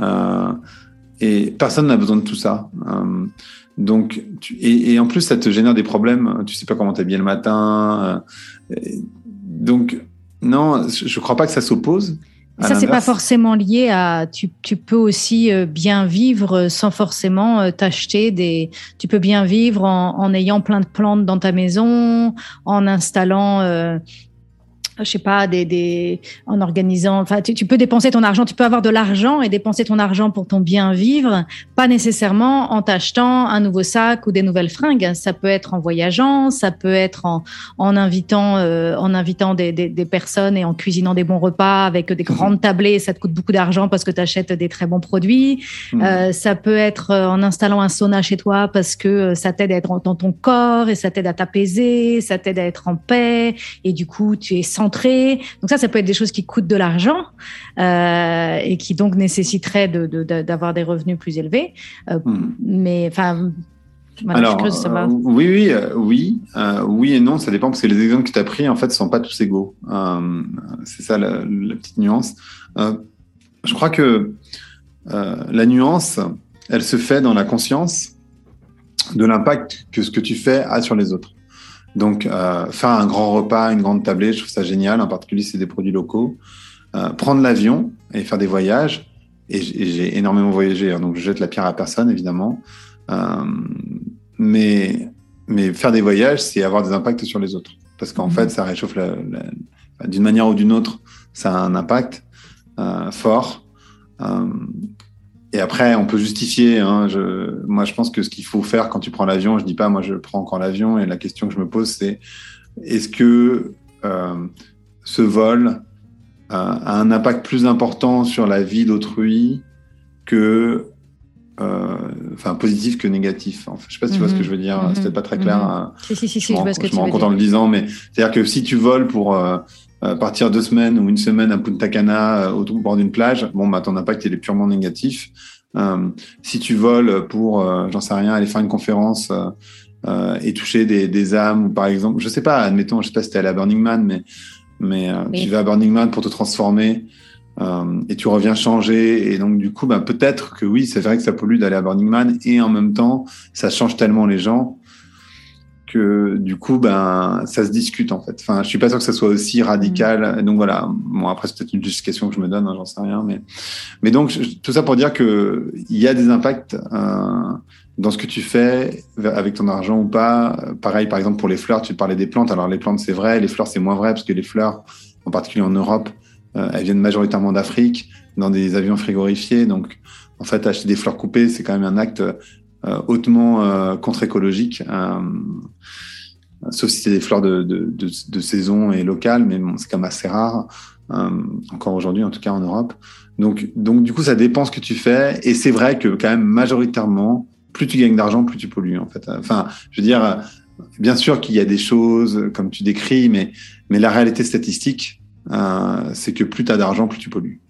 Euh, et personne n'a besoin de tout ça. Donc, tu, et, et, en plus, ça te génère des problèmes. Tu sais pas comment t'habiller le matin. Euh, donc, non, je crois pas que ça s'oppose. Ça, c'est pas forcément lié à. Tu, tu peux aussi euh, bien vivre sans forcément euh, t'acheter des. Tu peux bien vivre en, en, ayant plein de plantes dans ta maison, en installant euh, je sais pas, des, des, en organisant. Enfin, tu, tu, peux dépenser ton argent. Tu peux avoir de l'argent et dépenser ton argent pour ton bien vivre, pas nécessairement en t'achetant un nouveau sac ou des nouvelles fringues. Ça peut être en voyageant, ça peut être en, en invitant, euh, en invitant des, des, des, personnes et en cuisinant des bons repas avec des grandes tablées. Ça te coûte beaucoup d'argent parce que tu achètes des très bons produits. Mmh. Euh, ça peut être euh, en installant un sauna chez toi parce que ça t'aide à être dans ton corps et ça t'aide à t'apaiser, ça t'aide à être en paix et du coup tu es sans donc ça, ça peut être des choses qui coûtent de l'argent euh, et qui donc nécessiteraient d'avoir de, de, des revenus plus élevés. Euh, hmm. Mais enfin. Euh, oui, oui, euh, oui, euh, oui et non, ça dépend parce que les exemples que tu as pris, en fait, sont pas tous égaux. C'est ça la, la, petite nuance. je crois que la nuance, elle se fait dans la conscience de l'impact que ce que tu fais a sur les autres. Donc, euh, faire un grand repas, une grande tablée, je trouve ça génial. En particulier, c'est des produits locaux. Euh, prendre l'avion et faire des voyages. Et j'ai énormément voyagé, hein, donc je jette la pierre à personne, évidemment. Euh, mais, mais faire des voyages, c'est avoir des impacts sur les autres. Parce qu'en mmh. fait, ça réchauffe la, la, d'une manière ou d'une autre, ça a un impact euh, fort. Et après, on peut justifier. Hein, je, moi, je pense que ce qu'il faut faire quand tu prends l'avion, je dis pas, moi, je prends encore l'avion. Et la question que je me pose, c'est est-ce que euh, ce vol euh, a un impact plus important sur la vie d'autrui que, euh, enfin, positif que négatif. Enfin, je sais pas si tu vois ce que je veux dire. Mm -hmm. C'était pas très clair. Mm -hmm. Si, si, si, si, je, je vois ce que je me rends compte en le disant, mais c'est-à-dire que si tu voles pour euh, euh, partir deux semaines ou une semaine à Punta Cana euh, au bord d'une plage, bon, bah, ton impact il est purement négatif. Euh, si tu voles pour, euh, j'en sais rien, aller faire une conférence euh, et toucher des, des, âmes, ou par exemple, je sais pas, admettons, je sais pas si t'es allé à Burning Man, mais, mais oui. tu vas à Burning Man pour te transformer et tu reviens changer. Et donc, du coup, bah, peut-être que oui, c'est vrai que ça pollue d'aller à Burning Man et en même temps, ça change tellement les gens que du coup, ben, ça se discute en fait. Enfin, je suis pas sûr que ça soit aussi radical. Mmh. Donc voilà. Bon, après c'est peut-être une justification que je me donne, hein, j'en sais rien, mais mais donc tout ça pour dire que il y a des impacts euh, dans ce que tu fais avec ton argent ou pas. Pareil, par exemple pour les fleurs, tu parlais des plantes. Alors les plantes c'est vrai, les fleurs c'est moins vrai parce que les fleurs, en particulier en Europe, euh, elles viennent majoritairement d'Afrique, dans des avions frigorifiés. Donc en fait, acheter des fleurs coupées, c'est quand même un acte hautement euh, contre-écologique. Euh, sauf si c'est des fleurs de, de, de, de, saison et locales, mais bon, c'est quand même assez rare, euh, encore aujourd'hui, en tout cas en Europe. Donc, donc, du coup, ça dépend ce que tu fais. Et c'est vrai que quand même, majoritairement, plus tu gagnes d'argent, plus tu pollues, en fait. Enfin, je veux dire, bien sûr qu'il y a des choses, comme tu décris, mais, mais la réalité statistique, euh, c'est que plus tu as d'argent, plus tu pollues.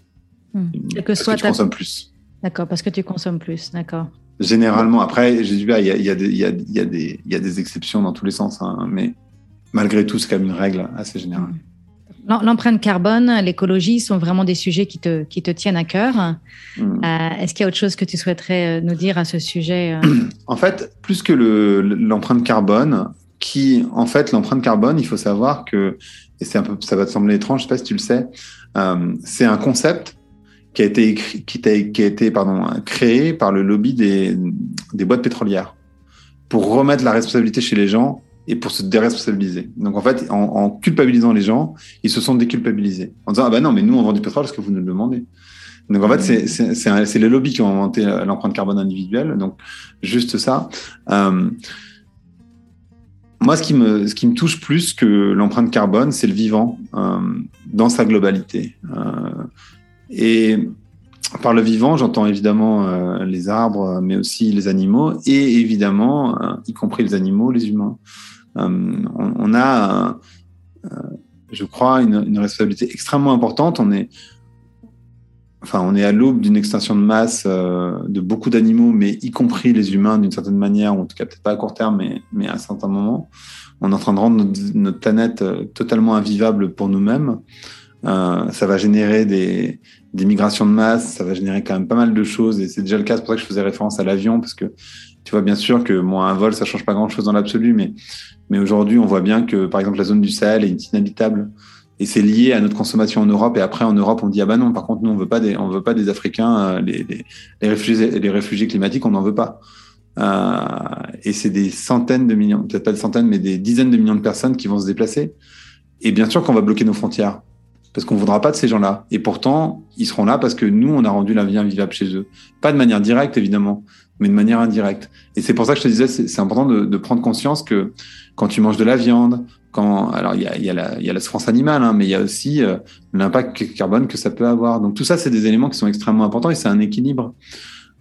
Hmm. que parce soit que tu consommes plus. D'accord, parce que tu consommes plus, d'accord. Généralement, après, j'ai dit, il y a, y, a y, a, y, a y a, des exceptions dans tous les sens, hein, mais malgré tout, c'est quand même une règle assez générale. L'empreinte carbone, l'écologie sont vraiment des sujets qui te, qui te tiennent à cœur. Hmm. Euh, Est-ce qu'il y a autre chose que tu souhaiterais euh, nous dire à ce sujet euh? En fait, plus que l'empreinte carbone, qui, en fait, l'empreinte carbone, il faut savoir que, et c'est un peu, ça va te sembler étrange, je sais pas si tu le sais, euh, c'est un concept qui a été écrit, qui, a, été créé par le lobby des, boîtes pétrolières pour remettre la responsabilité chez les gens et pour se déresponsabiliser. Donc en fait, en, culpabilisant les gens, ils se sont déculpabilisés en disant ah ben non mais nous on vend du pétrole parce que vous nous le demandez. Donc en fait c'est les lobbies qui ont inventé l'empreinte carbone individuelle. Donc juste ça. Euh, moi, ce qui me, ce qui me touche plus que l'empreinte carbone, c'est le vivant euh, dans sa globalité. Euh, et par le vivant, j'entends évidemment euh, les arbres, mais aussi les animaux, et évidemment, euh, y compris les animaux, les humains. Euh, on, a, je crois, une, responsabilité extrêmement importante. On est, enfin, on est à l'aube d'une extinction de masse de beaucoup d'animaux, mais y compris les humains d'une certaine manière, ou en tout cas peut-être pas à court terme, mais, mais à un certain moment. On est en train de rendre notre planète totalement invivable pour nous-mêmes. Euh, ça va générer des, des, migrations de masse, ça va générer quand même pas mal de choses, et c'est déjà le cas, c'est pour ça que je faisais référence à l'avion, parce que tu vois bien sûr que moi un vol ça change pas grand chose dans l'absolu, mais mais aujourd'hui on voit bien que par exemple la zone du Sahel est inhabitable et c'est lié à notre consommation en Europe. Et après en Europe on dit ah bah non, par contre nous on veut pas des on veut pas des Africains, euh, les, les, les réfugiés les réfugiés climatiques on n'en veut pas. Euh, et c'est des centaines de millions, peut-être pas des centaines, mais des dizaines de millions de personnes qui vont se déplacer. Et bien sûr qu'on va bloquer nos frontières parce qu'on ne voudra pas de ces gens-là. Et pourtant, ils seront là parce que nous, on a rendu la vie invivable chez eux. Pas de manière directe, évidemment, mais de manière indirecte. Et c'est pour ça que je te disais, c'est important de, prendre conscience que quand tu manges de la viande, quand alors il y a, y a la souffrance animale, hein, mais il y a aussi euh, l'impact carbone que ça peut avoir. Donc tout ça, c'est des éléments qui sont extrêmement importants et c'est un équilibre.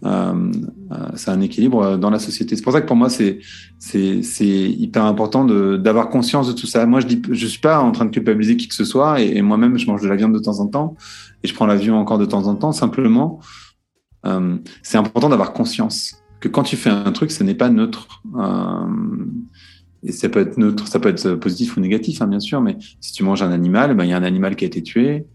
Euh, euh, c'est un équilibre dans la société. C'est pour ça que pour moi, c'est hyper important d'avoir conscience de tout ça. Moi, je dis, je suis pas en train de culpabiliser qui que ce soit, et, moi-même, je mange de la viande de temps en temps, et je prends l'avion encore de temps en temps. Simplement, euh, c'est important d'avoir conscience que quand tu fais un truc, ce n'est pas neutre. Euh, et ça peut être neutre, ça peut être positif ou négatif, hein, bien sûr, mais si tu manges un animal, ben, il y a un animal qui a été tué.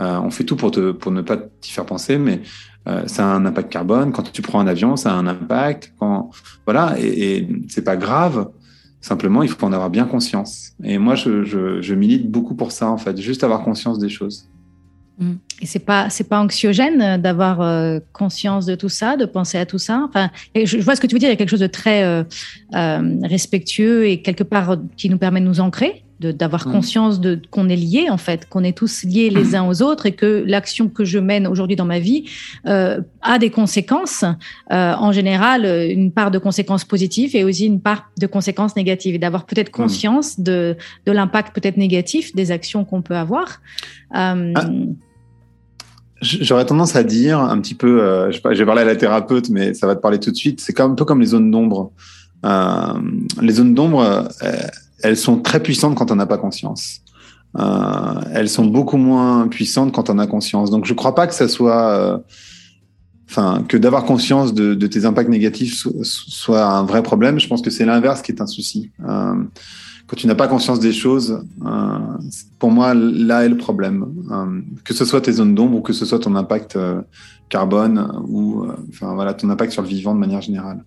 Euh, on fait tout pour, te, pour ne pas t'y faire penser, mais euh, ça a un impact carbone. Quand tu prends un avion, ça a un impact. Quand, voilà, et, et c'est pas grave. Simplement, il faut en avoir bien conscience. Et moi, je, je, milite beaucoup pour ça, en fait, juste avoir conscience des choses. Mmh. Et c'est pas c'est pas anxiogène d'avoir euh, conscience de tout ça, de penser à tout ça? Enfin, je, vois ce que tu veux dire. Il y a quelque chose de très respectueux et quelque part qui nous permet de nous ancrer d'avoir mmh. conscience de qu'on est liés en fait, qu'on est tous liés les uns aux autres et que l'action que je mène aujourd'hui dans ma vie euh, a des conséquences, euh, en général une part de conséquences positives et aussi une part de conséquences négatives et d'avoir peut-être mmh. conscience de, de l'impact peut-être négatif des actions qu'on peut avoir. Euh, ah. J'aurais tendance à dire un petit peu, euh, vais parler à la thérapeute, mais ça va te parler tout de suite. C'est un peu comme les zones d'ombre. Euh, les zones d'ombre, elles sont très puissantes quand on n'a pas conscience. Euh, elles sont beaucoup moins puissantes quand on a conscience. Donc, je ne crois pas que ça soit, euh, enfin, que d'avoir conscience de, tes impacts négatifs soit un vrai problème. Je pense que c'est l'inverse qui est un souci. Euh, quand tu n'as pas conscience des choses, pour moi, là est le problème. Que ce soit tes zones d'ombre ou que ce soit ton impact carbone ou, enfin, voilà, ton impact sur le vivant de manière générale.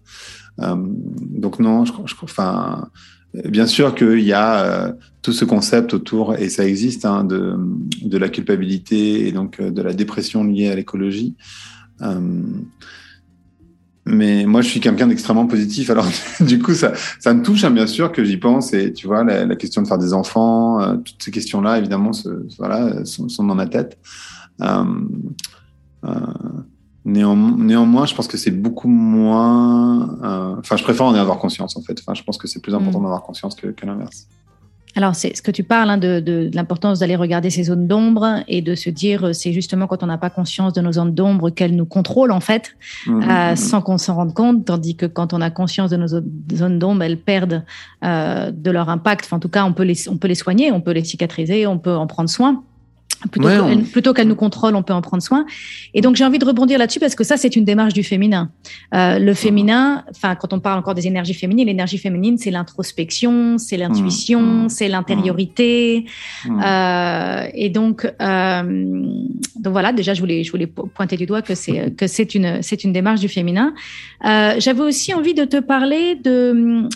donc non, je, je enfin Bien sûr qu'il y a euh, tout ce concept autour, et ça existe, hein, de, la culpabilité et donc euh, de la dépression liée à l'écologie. Euh, mais moi, je suis quelqu'un d'extrêmement positif. Alors, du coup, ça, me touche, hein, bien sûr, que j'y pense. Et tu vois, la, question de faire des enfants, toutes ces questions-là, évidemment, voilà, sont, dans ma tête. Néanmoins, je pense que c'est beaucoup moins. Enfin, je préfère en avoir conscience en fait. Enfin, je pense que c'est plus important mm. d'avoir conscience que, que l'inverse. Alors, c'est ce que tu parles hein, de, l'importance d'aller regarder ces zones d'ombre et de se dire, euh, c'est justement quand on n'a pas conscience de nos zones d'ombre qu'elles nous contrôlent en fait, mmh, euh, mmh. sans qu'on s'en rende compte, tandis que quand on a conscience de nos zones d'ombre, elles perdent euh, de leur impact. Enfin, en tout cas, on peut les, on peut les soigner, on peut les cicatriser, on peut en prendre soin. Plutôt qu'elle nous contrôle, on peut en prendre soin. Et donc j'ai envie de rebondir là-dessus parce que ça c'est une démarche du féminin. Euh, le féminin, enfin quand on parle encore des énergies féminines, l'énergie féminine c'est l'introspection, c'est l'intuition, mmh. c'est l'intériorité. Mmh. Euh, et donc euh, donc voilà déjà je voulais je voulais pointer du doigt que c'est que c'est une c'est une démarche du féminin. Euh, j'avais aussi envie de te parler de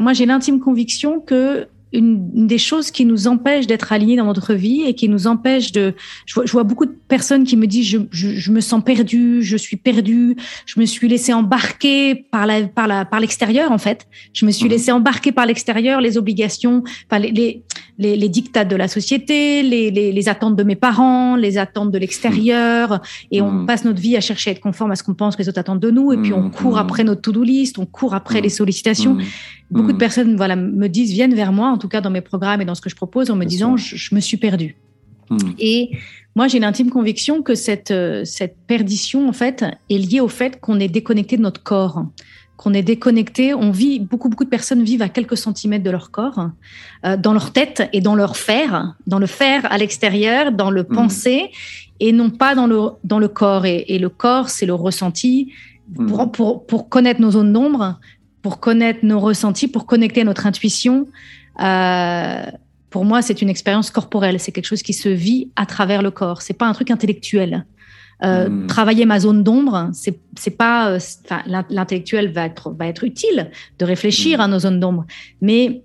moi j'ai l'intime conviction que une, des choses qui nous empêche d'être alignés dans notre vie et qui nous empêche de. Je vois, je vois beaucoup de personnes qui me disent je, je, je, me sens perdu, je suis perdu, je me suis laissé embarquer par la par la par l'extérieur en fait. Je me suis mmh. laissé embarquer par l'extérieur, les obligations, par les, les les, les dictats de la société, les, les, les, attentes de mes parents, les attentes de l'extérieur, et on mmh. passe notre vie à chercher à être conforme à ce qu'on pense que les autres attendent de nous, et puis on mmh. court après notre to-do list, on court après les sollicitations. Beaucoup de personnes voilà me disent viennent vers moi, en tout cas dans mes programmes et dans ce que je propose, en me disant je, je, me suis perdu. Et moi, j'ai l'intime conviction que cette, euh, cette perdition, en fait, est liée au fait qu'on est déconnecté de notre corps qu'on est déconnecté. On vit, beaucoup, beaucoup de personnes vivent à quelques centimètres de leur corps, euh, dans leur tête et dans leur faire, dans le faire à l'extérieur, dans le mmh. penser, et non pas dans le, dans le corps. Et, et le corps, c'est le ressenti. Pour, mmh. pour, pour, connaître nos zones d'ombre, pour connaître nos ressentis, pour connecter à notre intuition, pour moi, c'est une expérience corporelle. C'est quelque chose qui se vit à travers le corps. C'est pas un truc intellectuel. Euh, hmm. Travailler ma zone d'ombre, c'est pas, euh, l'intellectuel va être va être utile de réfléchir hmm. à nos zones d'ombre, mais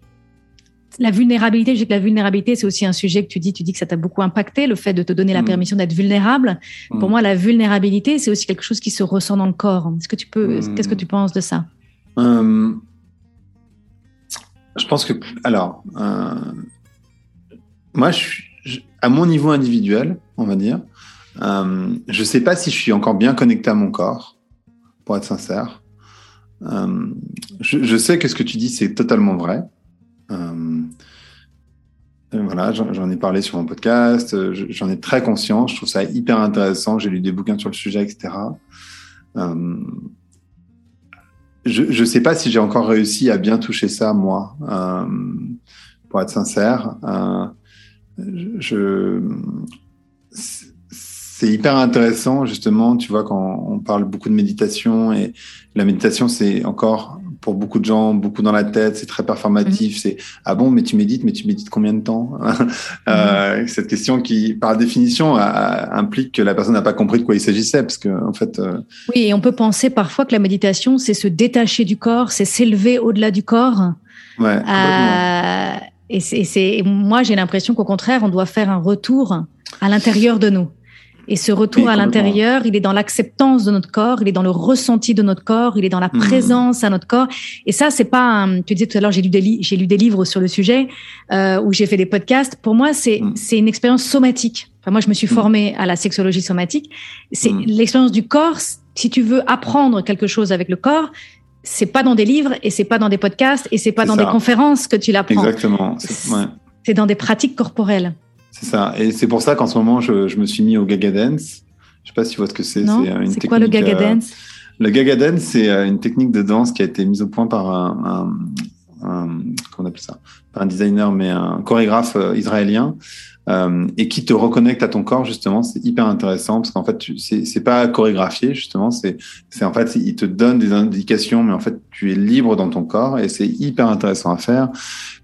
la vulnérabilité, je dis que la vulnérabilité, c'est aussi un sujet que tu dis, tu dis que ça t'a beaucoup impacté, le fait de te donner la hmm. permission d'être vulnérable. Pour moi, la vulnérabilité, c'est aussi quelque chose qui se ressent dans le corps. Est-ce que tu peux, qu'est-ce que tu penses de ça? Euh, Je pense que, alors, euh, moi, je, à mon niveau individuel, on va dire, euh, je ne sais pas si je suis encore bien connecté à mon corps, pour être sincère. Euh, je, je, sais que ce que tu dis, c'est totalement vrai. Euh, voilà, j'en ai parlé sur mon podcast, j'en ai très conscient, je trouve ça hyper intéressant, j'ai lu des bouquins sur le sujet, etc. Je ne sais pas si j'ai encore réussi à bien toucher ça, moi, euh, pour être sincère. Euh, je, c'est hyper intéressant, justement, tu vois, quand on parle beaucoup de méditation et la méditation, c'est encore pour beaucoup de gens, beaucoup dans la tête, c'est très performatif. Mm-hmm. C'est ah bon, mais tu médites, mais tu médites combien de temps? Euh, mm-hmm. Cette question qui, par définition, implique que la personne n'a pas compris de quoi il s'agissait, parce que en fait. Euh, oui, et on peut penser parfois que la méditation, c'est se détacher du corps, c'est s'élever au-delà du corps. Ouais. Euh, et c'est moi, j'ai l'impression qu'au contraire, on doit faire un retour à l'intérieur de nous. Et ce retour à l'intérieur, il est dans l'acceptance de notre corps, il est dans le ressenti de notre corps, il est dans la hmm. présence à notre corps. Et ça, c'est pas. tu disais tout à l'heure, j'ai lu des j'ai lu des livres sur le sujet euh, où j'ai fait des podcasts. Pour moi, c'est c'est une expérience somatique. Enfin, moi, je me suis hmm. formée à la sexologie somatique. C'est l'expérience du corps. Si tu veux apprendre quelque chose avec le corps, c'est pas dans des livres et c'est pas dans des podcasts et c'est pas dans des conférences que tu l'apprends. Exactement. C'est dans des pratiques corporelles. C'est ça. Et c'est pour ça qu'en ce moment, je, je, me suis mis au Gaga Dance. Je sais pas si tu vois ce que c'est. C'est quoi le Gaga euh, Dance? Le Gaga Dance, c'est euh, une technique de danse qui a été mise au point par un, un, un comment on appelle ça? Pas un designer, mais un chorégraphe euh, israélien euh, et qui te reconnecte à ton corps justement c'est hyper intéressant parce qu'en fait c'est pas chorégraphié justement c'est c'est en fait il te donne des indications mais en fait tu es libre dans ton corps et c'est hyper intéressant à faire.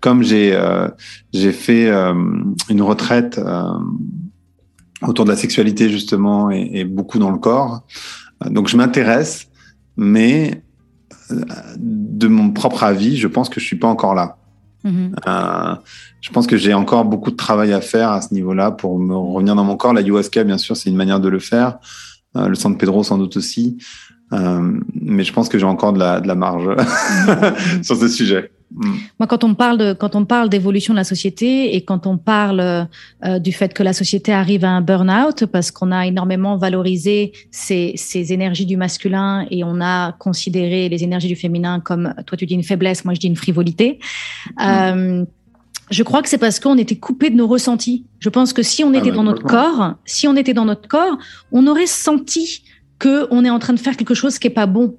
Comme j'ai euh, j'ai fait euh, une retraite euh, autour de la sexualité justement et, et beaucoup dans le corps donc je m'intéresse mais de mon propre avis je pense que je suis pas encore là Mhm. Euh, je pense que j'ai encore beaucoup de travail à faire à ce niveau-là pour me revenir dans mon corps. La ayahuasca, bien sûr, c'est une manière de le faire. Euh, le San Pedro, sans doute aussi. Euh, mais je pense que j'ai encore de la, de la marge sur ce sujet. Mm. Moi, quand on parle de, quand on parle d'évolution de la société et quand on parle euh, du fait que la société arrive à un burn-out parce qu'on a énormément valorisé ces, ces, énergies du masculin et on a considéré les énergies du féminin comme, toi tu dis une faiblesse, moi je dis une frivolité. Mm. Euh, je crois que c'est parce qu'on était coupé de nos ressentis. Je pense que si on ah était dans notre corps, si on était dans notre corps, on aurait senti que on est en train de faire quelque chose qui est pas bon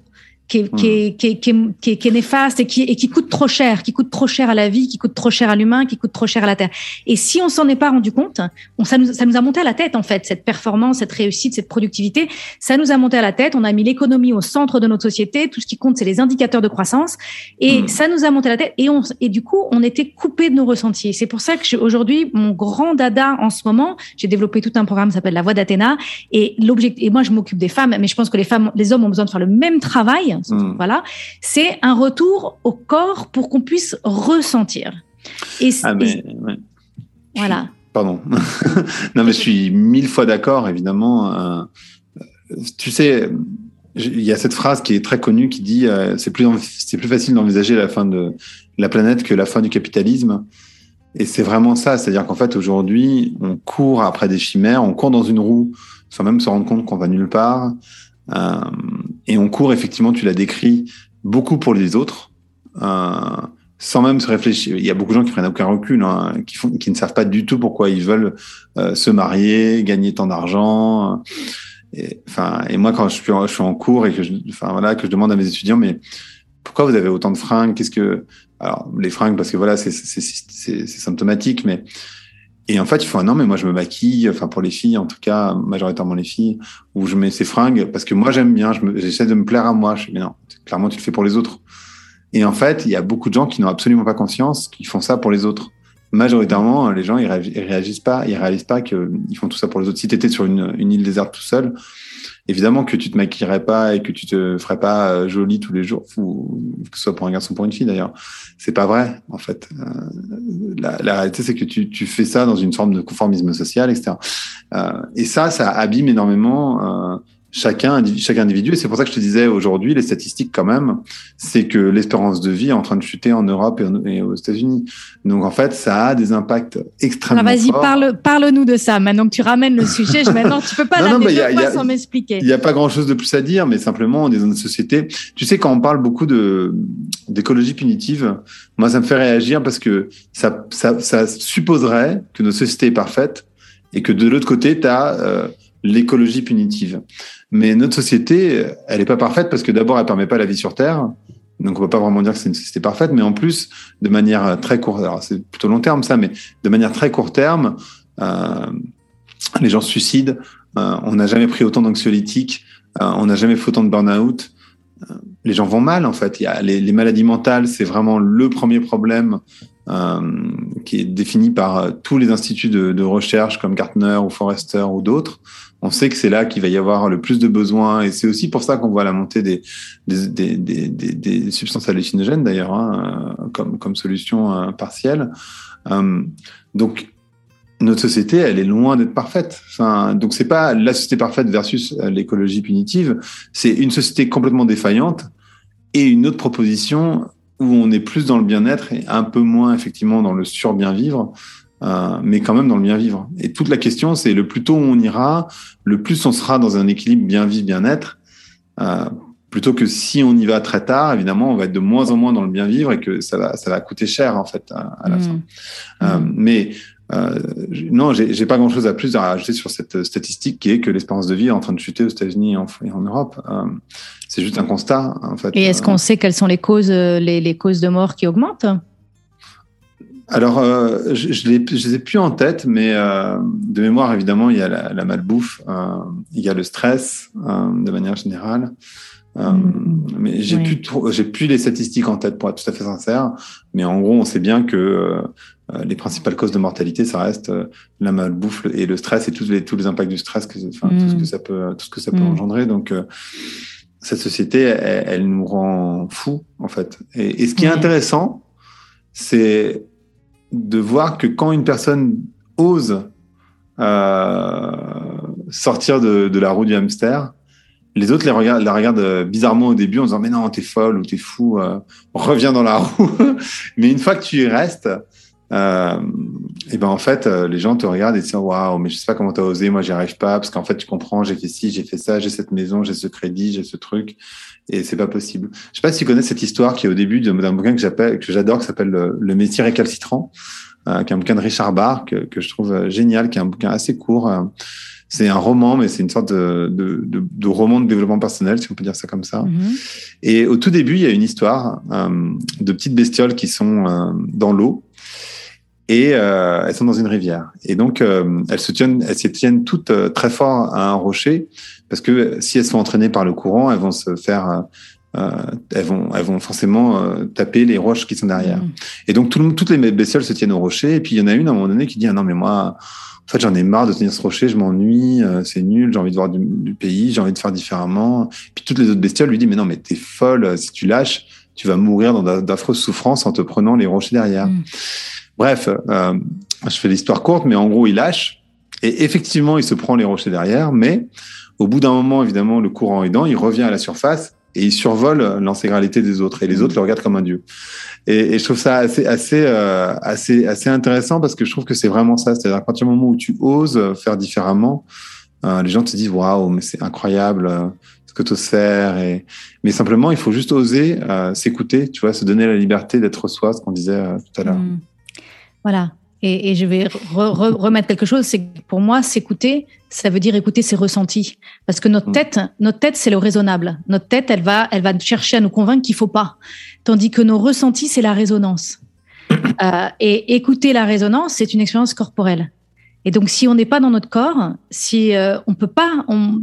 qui est, qui, est, qui, est, qui, est, qui, est, néfaste et qui, et qui coûte trop cher, qui coûte trop cher à la vie, qui coûte trop cher à l'humain, qui coûte trop cher à la terre. Et si on s'en est pas rendu compte, on, ça, nous, ça nous a monté à la tête en fait, cette performance, cette réussite, cette productivité, ça nous a monté à la tête. On a mis l'économie au centre de notre société. Tout ce qui compte, c'est les indicateurs de croissance. Et hmm. ça nous a monté à la tête. Et, on, et du coup, on était coupé de nos ressentis. C'est pour ça que aujourd'hui, mon grand dada en ce moment, j'ai développé tout un programme qui s'appelle La Voix d'Athéna. Et l'objectif, et moi, je m'occupe des femmes, mais je pense que les femmes, les hommes ont besoin de faire le même travail Hmm. Voilà, c'est un retour au corps pour qu'on puisse ressentir. Et, ah voilà. Pardon. non, mais je suis mille fois d'accord, évidemment. Euh, tu sais, il y a cette phrase qui est très connue qui dit euh, c'est plus c'est plus facile d'envisager la fin de la planète que la fin du capitalisme. Et c'est vraiment ça, c'est-à-dire qu'en fait aujourd'hui, on court après des chimères, on court dans une roue sans même se rendre compte qu'on va nulle part. Euh, et on court, effectivement, tu l'as décrit, beaucoup pour les autres, euh, sans même se réfléchir. Il y a beaucoup de gens qui prennent aucun recul, hein, qui, ne savent pas du tout pourquoi ils veulent euh, se marier, gagner tant d'argent. Et, et moi, quand je suis, en cours et que je, que je demande à mes étudiants, mais pourquoi vous avez autant de fringues? Qu'est-ce que alors les fringues parce que voilà, c'est symptomatique, mais et en fait, il faut non, mais moi je me maquille, enfin pour les filles en tout cas, majoritairement les filles, où je mets ces fringues parce que moi j'aime bien, j'essaie de me plaire à moi. Je dis, mais non, clairement tu le fais pour les autres. Et en fait, il y a beaucoup de gens qui n'ont absolument pas conscience qu'ils font ça pour les autres. Majoritairement, les gens ils réagissent pas, ils réalisent pas qu'ils font tout ça pour les autres. Si tu étais sur une, île déserte tout seul, évidemment que tu te maquillerais pas et que tu te ferais pas euh, jolie tous les jours, ou que ce soit pour un garçon ou pour une fille d'ailleurs. C'est pas vrai, en fait. Euh, la, réalité, c'est que tu, fais ça dans une forme de conformisme social, etc. Euh, et ça, ça abîme énormément chacun, chaque individu. Et c'est pour ça que je te disais aujourd'hui, les statistiques quand même, c'est que l'espérance de vie est en train de chuter en Europe et, aux États-Unis. Donc en fait, ça a des impacts extrêmement ah, Vas-y, parle, parle-nous de ça. Maintenant que tu ramènes le sujet, je, maintenant tu peux pas l'amener sans m'expliquer. Il n'y a pas grand-chose de plus à dire, mais simplement on est dans une société. Tu sais, quand on parle beaucoup de d'écologie punitive, moi ça me fait réagir parce que ça, ça, ça supposerait que notre société est parfaite et que de l'autre côté, tu as euh, l'écologie punitive. Mais notre société, elle n'est pas parfaite parce que d'abord, elle permet pas la vie sur Terre. Donc, on peut pas vraiment dire que c'est une société parfaite, mais en plus, de manière très courte, alors c'est plutôt long terme ça, mais de manière très court terme, euh, les gens se suicident. Euh, on n'a jamais pris autant d'anxiolytiques. Euh, on n'a jamais fait autant de burn-out. Euh, les gens vont mal, en fait. Il y a les, maladies mentales, c'est vraiment le premier problème euh, qui est défini par tous les instituts de, de recherche comme Gartner ou Forrester ou d'autres on sait que c'est là qu'il va y avoir le plus de besoins et c'est aussi pour ça qu'on voit la montée des, substances hallucinogènes d'ailleurs hein, euh, comme, solution euh, partielle. Euh, donc notre société, elle est loin d'être parfaite. Enfin, donc c'est pas la société parfaite versus l'écologie punitive, c'est une société complètement défaillante et une autre proposition où on est plus dans le bien-être et un peu moins effectivement dans le sur-bien vivre. Euh, mais quand même dans le bien vivre. Et toute la question, c'est le plus tôt on ira, le plus on sera dans un équilibre bien vivre, bien être, euh, plutôt que si on y va très tard, évidemment, on va être de moins en moins dans le bien vivre et que ça va, ça va coûter cher en fait à, la mmh. fin. Euh, mmh. mais euh, non, j'ai pas grand-chose à plus à rajouter sur cette statistique qui est que l'espérance de vie est en train de chuter aux États-Unis et en, en Europe. Euh, c'est juste un constat, en fait. Et est-ce qu'on sait quelles sont les causes, les, les causes de mort qui augmentent? Alors, euh, je, je, les, je les ai plus en tête, mais euh, de mémoire, évidemment, il y a la, la malbouffe, euh, il y a le stress euh, de manière générale. Euh, mm. mais j'ai oui. plus j'ai plus les statistiques en tête pour être tout à fait sincère. Mais en gros, on sait bien que euh, les principales causes de mortalité, ça reste la malbouffe et le stress et tous les tous les impacts du stress, que, enfin, mm. tout ce que ça peut tout ce que ça peut mm. engendrer. Donc cette société, elle, elle, nous rend fous en fait. Et, et ce qui est intéressant, c'est de voir que quand une personne ose euh, sortir de, de, la roue du hamster, les autres la regardent bizarrement au début en disant mais non t'es folle ou t'es fou, reviens dans la roue. mais une fois que tu y restes, euh, et ben en fait, euh, les gens te regardent et disent waouh, mais je sais pas comment t'as osé, moi j'y arrive pas parce qu'en fait tu comprends, j'ai fait ci, j'ai fait ça, j'ai cette maison, j'ai ce crédit, j'ai ce truc et c'est pas possible. Je sais pas si tu connais cette histoire qui est au début d'un bouquin que j'appelle, que j'adore, qui s'appelle le, le, métier récalcitrant, euh, qui est un bouquin de Richard Barr que, que, je trouve euh, génial, qui est un bouquin assez court. Euh, c'est un roman, mais c'est une sorte de, de, de, de, roman de développement personnel, si on peut dire ça comme ça. Mm-hmm. Et au tout début, il y a une histoire de petites bestioles qui sont dans l'eau et euh, elles sont dans une rivière. Et donc, euh, elles se tiennent, elles se tiennent toutes euh, très fort à un rocher parce que si elles sont entraînées par le courant, elles vont se faire, euh, elles vont, elles vont forcément taper les roches qui sont derrière. Mmh. Et donc, tout le, toutes les bestioles se tiennent au rocher. Et puis, il y en a une à un moment donné qui dit ah non mais moi, en fait, j'en ai marre de tenir ce rocher, je m'ennuie, c'est nul, j'ai envie de voir du, du pays, j'ai envie de faire différemment. Puis toutes les autres bestioles lui disent mais non mais t'es folle, si tu lâches, tu vas mourir dans d'affreuses souffrances en te prenant les rochers derrière. Mmh. Bref, euh, je fais l'histoire courte, mais en gros, il lâche. Et effectivement, il se prend les rochers derrière, mais au bout d'un moment, évidemment, le courant aidant, il revient à la surface et il survole l'intégralité des autres. Et les autres le regardent comme un dieu. Et, je trouve ça assez, assez, euh, assez, assez intéressant parce que je trouve que c'est vraiment ça. C'est-à-dire à partir du moment où tu oses faire différemment, euh, les gens te disent waouh, mais c'est incroyable ce que tu oses faire. Mais simplement, il faut juste oser s'écouter, tu vois, se donner la liberté d'être soi, ce qu'on disait tout à l'heure. Mmh. Voilà. Et, je vais remettre quelque chose, c'est pour moi, s'écouter, ça veut dire écouter ses ressentis. Parce que notre mm. tête, notre tête, c'est le raisonnable. Notre tête, elle va, elle va chercher à nous convaincre qu'il faut pas. Tandis que nos ressentis, c'est la résonance. Euh, et écouter la résonance, c'est une expérience corporelle. Et donc, si on n'est pas dans notre corps, si euh, on peut pas, on,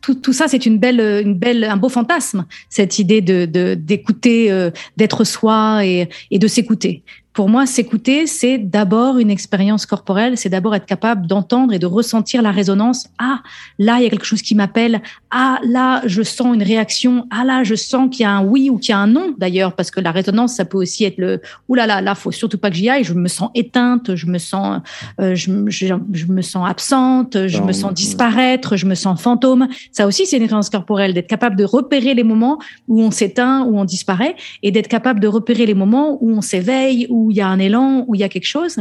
tout, tout ça, c'est une belle, une belle, un beau fantasme. Cette idée de d'écouter, euh, d'être soi et, et de s'écouter pour moi, s'écouter, c'est d'abord une expérience corporelle, c'est d'abord être capable d'entendre et de ressentir la résonance. Ah, là, il y a quelque chose qui m'appelle. Ah, là, je sens une réaction. Ah, là, je sens qu'il y a un oui ou qu'il y a un non, d'ailleurs, parce que la résonance, ça peut aussi être le Ouh là là, là, faut surtout pas que j'y aille. Je me sens éteinte, je me sens, euh, je, je, je, me sens absente, je me sens disparaître, je me sens fantôme. Ça aussi, c'est une expérience corporelle, d'être capable de repérer les moments où on s'éteint, où on disparaît, et d'être capable de repérer les moments où on s'éveille, où où il y a un élan, où il y a quelque chose.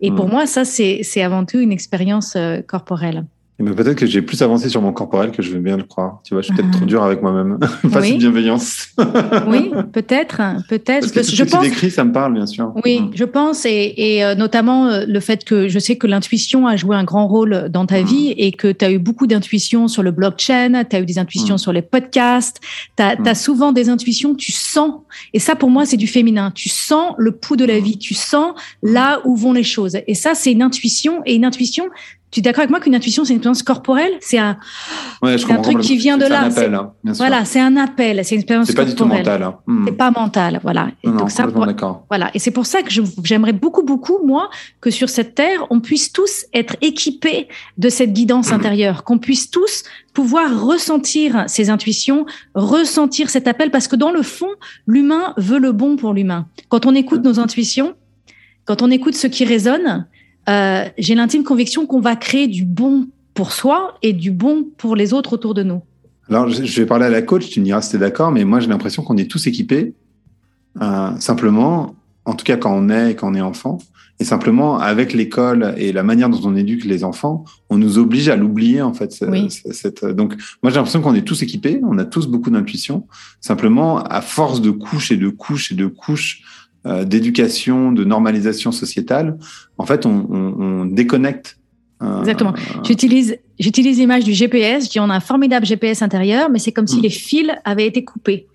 Et pour mm. moi, ça, c'est avant tout une expérience euh, corporelle. Mais peut-être que j'ai plus avancé sur mon corporel que je veux bien le croire. Tu vois, je suis peut-être trop dur avec moi-même. Pas oui. bienveillance. oui, peut-être, peut-être. Parce que je pense. décris, ça me parle, bien sûr. Oui, mm. je pense, et, et euh, notamment euh, le fait que je sais que l'intuition a joué un grand rôle dans ta mm. vie et que tu as eu beaucoup d'intuitions sur le blockchain, tu as eu des intuitions mm. sur les podcasts, tu as, as, souvent des intuitions tu sens. Et ça, pour moi, c'est du féminin. Tu sens le pouls de la vie, tu sens là où vont les choses. Et ça, c'est une intuition. Et une intuition, tu es d'accord avec moi qu'une intuition, c'est une expérience corporelle? C'est un, un truc qui vient de là. Un appel, hein, Voilà, c'est un appel, c'est une expérience corporelle. C'est pas du tout mental. Hein. Hmm. C'est pas mental, voilà. Et donc ça, voilà. Et c'est pour ça que j'aimerais beaucoup, beaucoup, moi, que sur cette terre, on puisse tous être équipés de cette guidance intérieure, qu'on puisse tous pouvoir ressentir ces intuitions, ressentir cet appel, parce que dans le fond, l'humain veut le bon pour l'humain. Quand on écoute nos intuitions, quand on écoute ce qui résonne, euh, j'ai l'intime conviction qu'on va créer du bon pour soi et du bon pour les autres autour de nous. Alors, je vais parler à la coach, tu me diras si tu es d'accord, mais moi j'ai l'impression qu'on est tous équipés, euh, simplement, en tout cas quand on est quand on est enfant, et simplement avec l'école et la manière dont on éduque les enfants, on nous oblige à l'oublier en fait. Cette, donc, moi j'ai l'impression qu'on est tous équipés, on a tous beaucoup d'intuition, simplement à force de couches et de couches et de couches d'éducation, de normalisation sociétale, en fait, on, on, on déconnecte. Euh, Exactement. J'utilise j'utilise l'image du GPS. qui on a un formidable GPS intérieur, mais c'est comme si hmm. les fils avaient été coupés.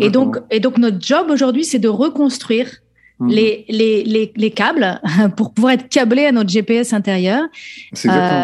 Et donc, et donc notre job aujourd'hui, c'est de reconstruire Mhm. les, les, les, les, câbles pour pouvoir être câblés à notre GPS intérieur. Euh,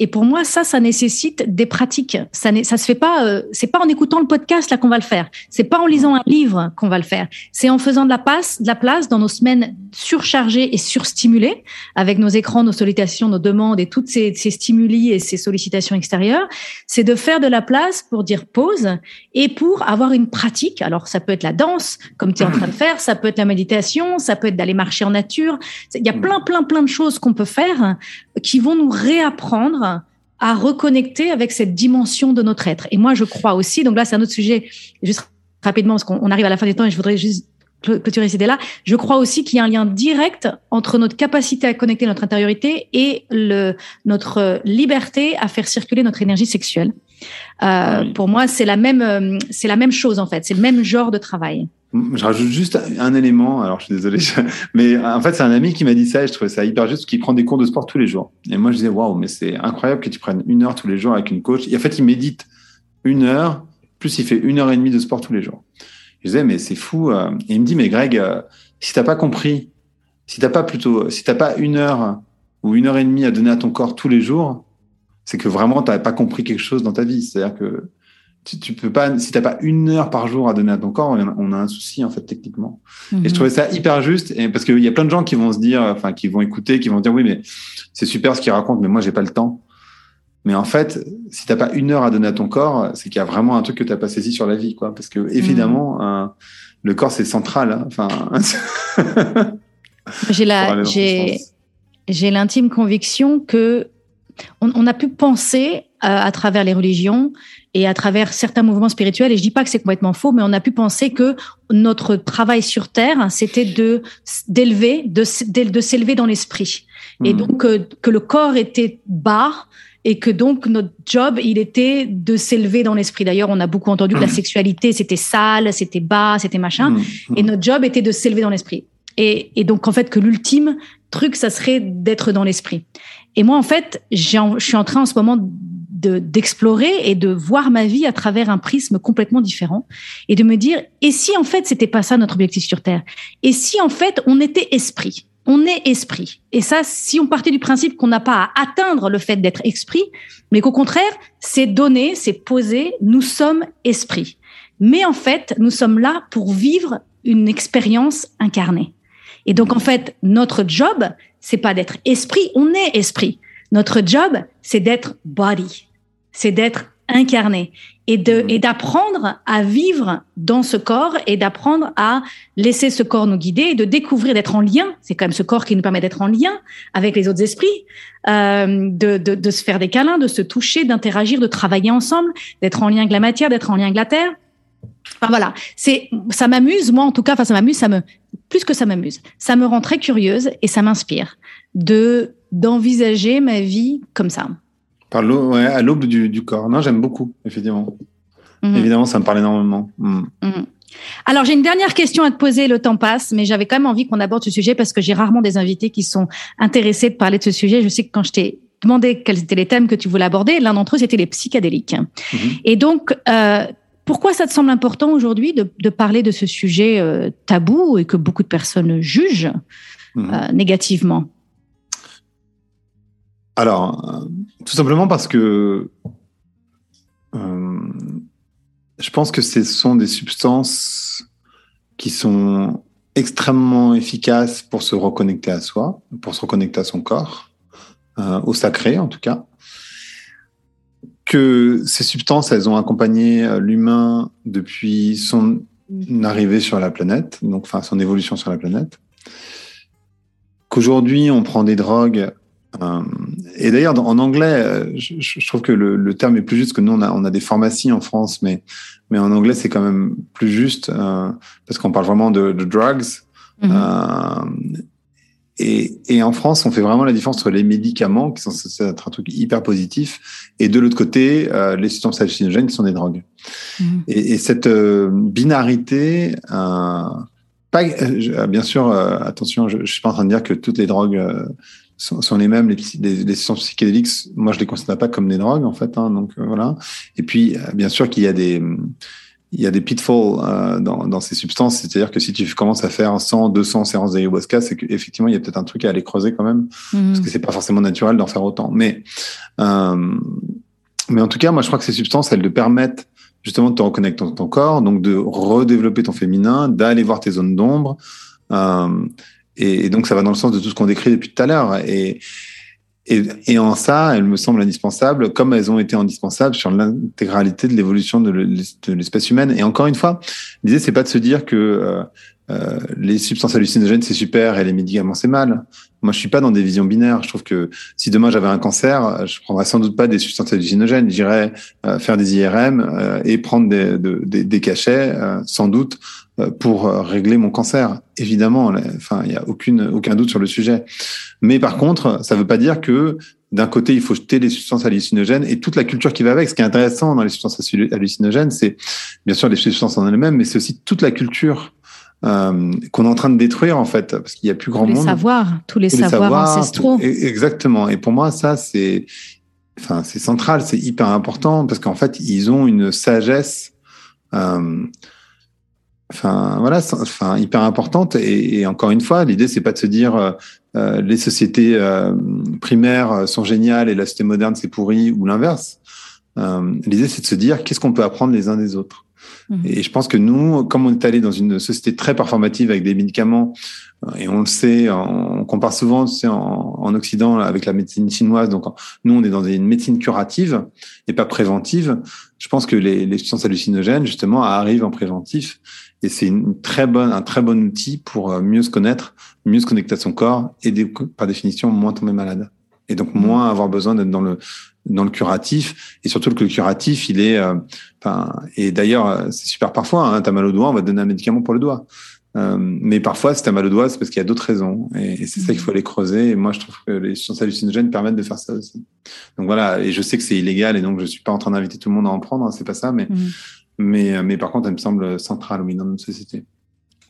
et pour moi, ça, ça nécessite des pratiques. Ça, ça se fait pas. Euh, c'est pas en écoutant le podcast là qu'on va le faire. C'est pas en lisant un livre qu'on va le faire. C'est en faisant de la place, de la place dans nos semaines surchargées et surstimulées avec nos écrans, nos sollicitations, nos demandes et toutes ces, ces stimuli et ces sollicitations extérieures. C'est de faire de la place pour dire pause et pour avoir une pratique. Alors, ça peut être la danse, comme tu es en train de faire. Ça peut être la méditation ça peut être d'aller marcher en nature. Il y a mm. plein, plein, plein de choses qu'on peut faire qui vont nous réapprendre à reconnecter avec cette dimension de notre être. Et moi, je crois aussi, donc là, c'est un autre sujet, juste rapidement, parce qu'on arrive à la fin du temps et je voudrais juste clôturer cette idée-là. Je crois aussi qu'il y a un lien direct entre notre capacité à connecter notre intériorité et le, notre liberté à faire circuler notre énergie sexuelle. Euh, ah Pour moi, c'est la même, euh, c'est la même chose en fait. C'est le même genre de travail. Je rajoute juste un élément. Alors, je suis désolé, mais en fait, c'est un ami qui m'a dit ça et je trouvais ça hyper juste, qui prend des cours de sport tous les jours. Et moi, je disais, waouh, mais c'est incroyable que tu prennes une heure tous les jours avec une coach. Et en fait, il médite une heure, plus il fait une heure et demie de sport tous les jours. Je disais, mais c'est fou. Euh. Et il me dit, mais Greg, euh, si t'as pas compris, si t'as pas plutôt, si t'as pas une heure ou une heure et demie à donner à ton corps tous les jours, c'est que vraiment t'avais pas compris quelque chose dans ta vie. C'est-à-dire que tu, tu peux pas, si t'as pas une heure par jour à donner à ton corps, on a un souci en fait techniquement. Et je mhm. trouvais ça hyper juste, et parce qu'il y a plein de gens qui vont se dire, enfin qui vont écouter, qui vont dire oui mais c'est super ce qu'il raconte, mais moi j'ai pas le temps. Mais en fait, si t'as pas une heure à donner à ton corps, c'est qu'il y a vraiment un truc que t'as pas saisi sur la vie, quoi. Parce que évidemment, mmh. le corps c'est central. Hein. Enfin, j'ai la, j'ai, j'ai l'intime conviction que on, a pu penser euh, à travers les religions et à travers certains mouvements spirituels, et je dis pas que c'est complètement faux, mais on a pu penser que notre travail sur Terre, c'était de d'élever, de, de, s'élever dans l'esprit, et mmh. donc euh, que le corps était bas et que donc notre job, il était de s'élever dans l'esprit. D'ailleurs, on a beaucoup entendu que la mmh. sexualité, c'était sale, c'était bas, c'était machin, mmh. et notre job était de s'élever dans l'esprit. Et, et, donc, en fait, que l'ultime truc, ça serait d'être dans l'esprit. Et moi, en fait, je suis en train en ce moment d'explorer et de voir ma vie à travers un prisme complètement différent et de me dire et si en fait c'était pas ça notre objectif sur terre? Et si en fait on était esprit? On est esprit. Et ça, si on partait du principe qu'on n'a pas à atteindre le fait d'être esprit, mais qu'au contraire, c'est donné, c'est posé, nous sommes esprit. Mais en fait, nous sommes là pour vivre une expérience incarnée. Et donc, en fait, notre job, c'est pas d'être esprit, on est esprit. Notre job, c'est d'être body. C'est d'être incarné et de mmh. et d'apprendre à vivre dans ce corps et d'apprendre à laisser ce corps nous guider et de découvrir d'être en lien. C'est quand même ce corps qui nous permet d'être en lien avec les autres esprits euh, de, de, de se faire des câlins de se toucher d'interagir de travailler ensemble d'être en lien avec la matière d'être en lien avec la terre. Enfin voilà. C'est ça m'amuse moi en tout cas enfin ça m'amuse ça me plus que ça m'amuse ça me rend très curieuse et ça m'inspire de d'envisager ma vie comme ça par ouais, à l'aube du, corps. Non, j'aime beaucoup, effectivement. Mhm. Évidemment, ça me parle énormément. Mm. Mhm. Alors, j'ai une dernière question à te poser, le temps passe, mais j'avais quand même envie qu'on aborde ce sujet parce que j'ai rarement des invités qui sont intéressés de parler de ce sujet. Je sais que quand je t'ai demandé quels étaient les thèmes que tu voulais aborder, l'un d'entre eux, c'était les psychédéliques. Mhm. Et donc, euh, pourquoi ça te semble important aujourd'hui de, parler de ce sujet euh, tabou et que beaucoup de personnes jugent euh, négativement? Alors, euh, tout simplement parce que euh, je pense que ce sont des substances qui sont extrêmement efficaces pour se reconnecter à soi, pour se reconnecter à son corps, euh, au sacré en tout cas. Que ces substances, elles ont accompagné l'humain depuis son arrivée sur la planète, donc enfin son évolution sur la planète. Qu'aujourd'hui, on prend des drogues et d'ailleurs, en anglais, euh, je, trouve que le, terme est plus juste que nous, on a, on a des pharmacies en France, mais, mais en anglais, c'est quand même plus juste euh, parce qu'on parle vraiment de, de drugs. Mm-hmm. et, et, en France, on fait vraiment la différence entre les médicaments, qui sont censés être un truc hyper positif, et de l'autre côté, les substances hallucinogènes, qui sont des drogues. Mm-hmm. Et, et, cette binarité, pas, bien sûr, attention, je, je suis pas en train de dire que toutes les drogues sont, les mêmes. Les, les, les, substances psychédéliques, moi, je les considère pas comme des drogues, en fait. Hein, donc, euh, voilà. Et puis, euh, bien sûr qu'il y a des... Il y a des pitfalls euh, dans, dans, ces substances, c'est-à-dire que si tu commences à faire 100, 200 séances d'ayahuasca, c'est qu'effectivement, il y a peut-être un truc à aller creuser quand même, mmh. parce que c'est pas forcément naturel d'en faire autant. Mais, euh, mais en tout cas, moi, je crois que ces substances, elles te permettent justement de te reconnecter dans ton corps, donc de redévelopper ton féminin, d'aller voir tes zones d'ombre, euh, et, donc, ça va dans le sens de tout ce qu'on décrit depuis tout à l'heure. Et, et, et, en ça, elles me semblent indispensables, comme elles ont été indispensables sur l'intégralité de l'évolution de l'espèce humaine. Et encore une fois, l'idée c'est pas de se dire que euh, euh, les substances hallucinogènes c'est super et les médicaments c'est mal. Moi, je suis pas dans des visions binaires. Je trouve que si demain j'avais un cancer, je prendrais sans doute pas des substances hallucinogènes. J'irais euh, faire des IRM euh, et prendre des, des, des cachets, euh, sans doute, pour régler mon cancer. Évidemment, enfin, il y a aucune aucun doute sur le sujet. Mais par contre, ça veut pas dire que d'un côté, il faut jeter les substances hallucinogènes et toute la culture qui va avec. Ce qui est intéressant dans les substances hallucinogènes, c'est bien sûr les substances en elles-mêmes, mais c'est aussi toute la culture euh, qu'on est en train de détruire en fait, parce qu'il y a plus grand tous monde. Les savoirs, tous les savoirs, ancestraux. Exactement. Et pour moi, ça c'est, enfin, c'est central, c'est hyper important parce qu'en fait, ils ont une sagesse. Euh, enfin voilà, enfin hyper importante. Et, encore une fois, l'idée c'est pas de se dire euh, euh les sociétés euh, primaires sont géniales et la société moderne c'est pourri ou l'inverse. L'idée c'est de se dire qu'est-ce qu'on peut apprendre les uns des autres. Mhm. Et je pense que nous, comme on est allé dans une société très performative avec des médicaments, euh, et on le sait, on compare souvent en, en Occident avec la médecine chinoise. Donc, nous, on est dans une médecine curative et pas préventive. Je pense que les, les substances hallucinogènes, justement, arrivent en préventif. Et c'est une très bonne, un très bon outil pour euh, mieux se connaître, mieux se connecter à son corps et par définition moins tomber malade. Et donc moins avoir besoin d'être dans le dans le curatif. Et surtout que le curatif il est euh, enfin et d'ailleurs euh, c'est super parfois hein, t'as mal au doigt on va te donner un médicament pour le doigt. Euh, mais parfois si t'as mal au doigt c'est parce qu'il y a d'autres raisons. Et, c'est ça qu'il faut aller creuser. Et moi je trouve que les substances hallucinogènes permettent de faire ça aussi. Donc voilà et je sais que c'est illégal et donc je suis pas en train d'inviter tout le monde à en prendre hein, c'est pas ça mais mmh. mais mais par contre elle me semble centrale oui dans notre société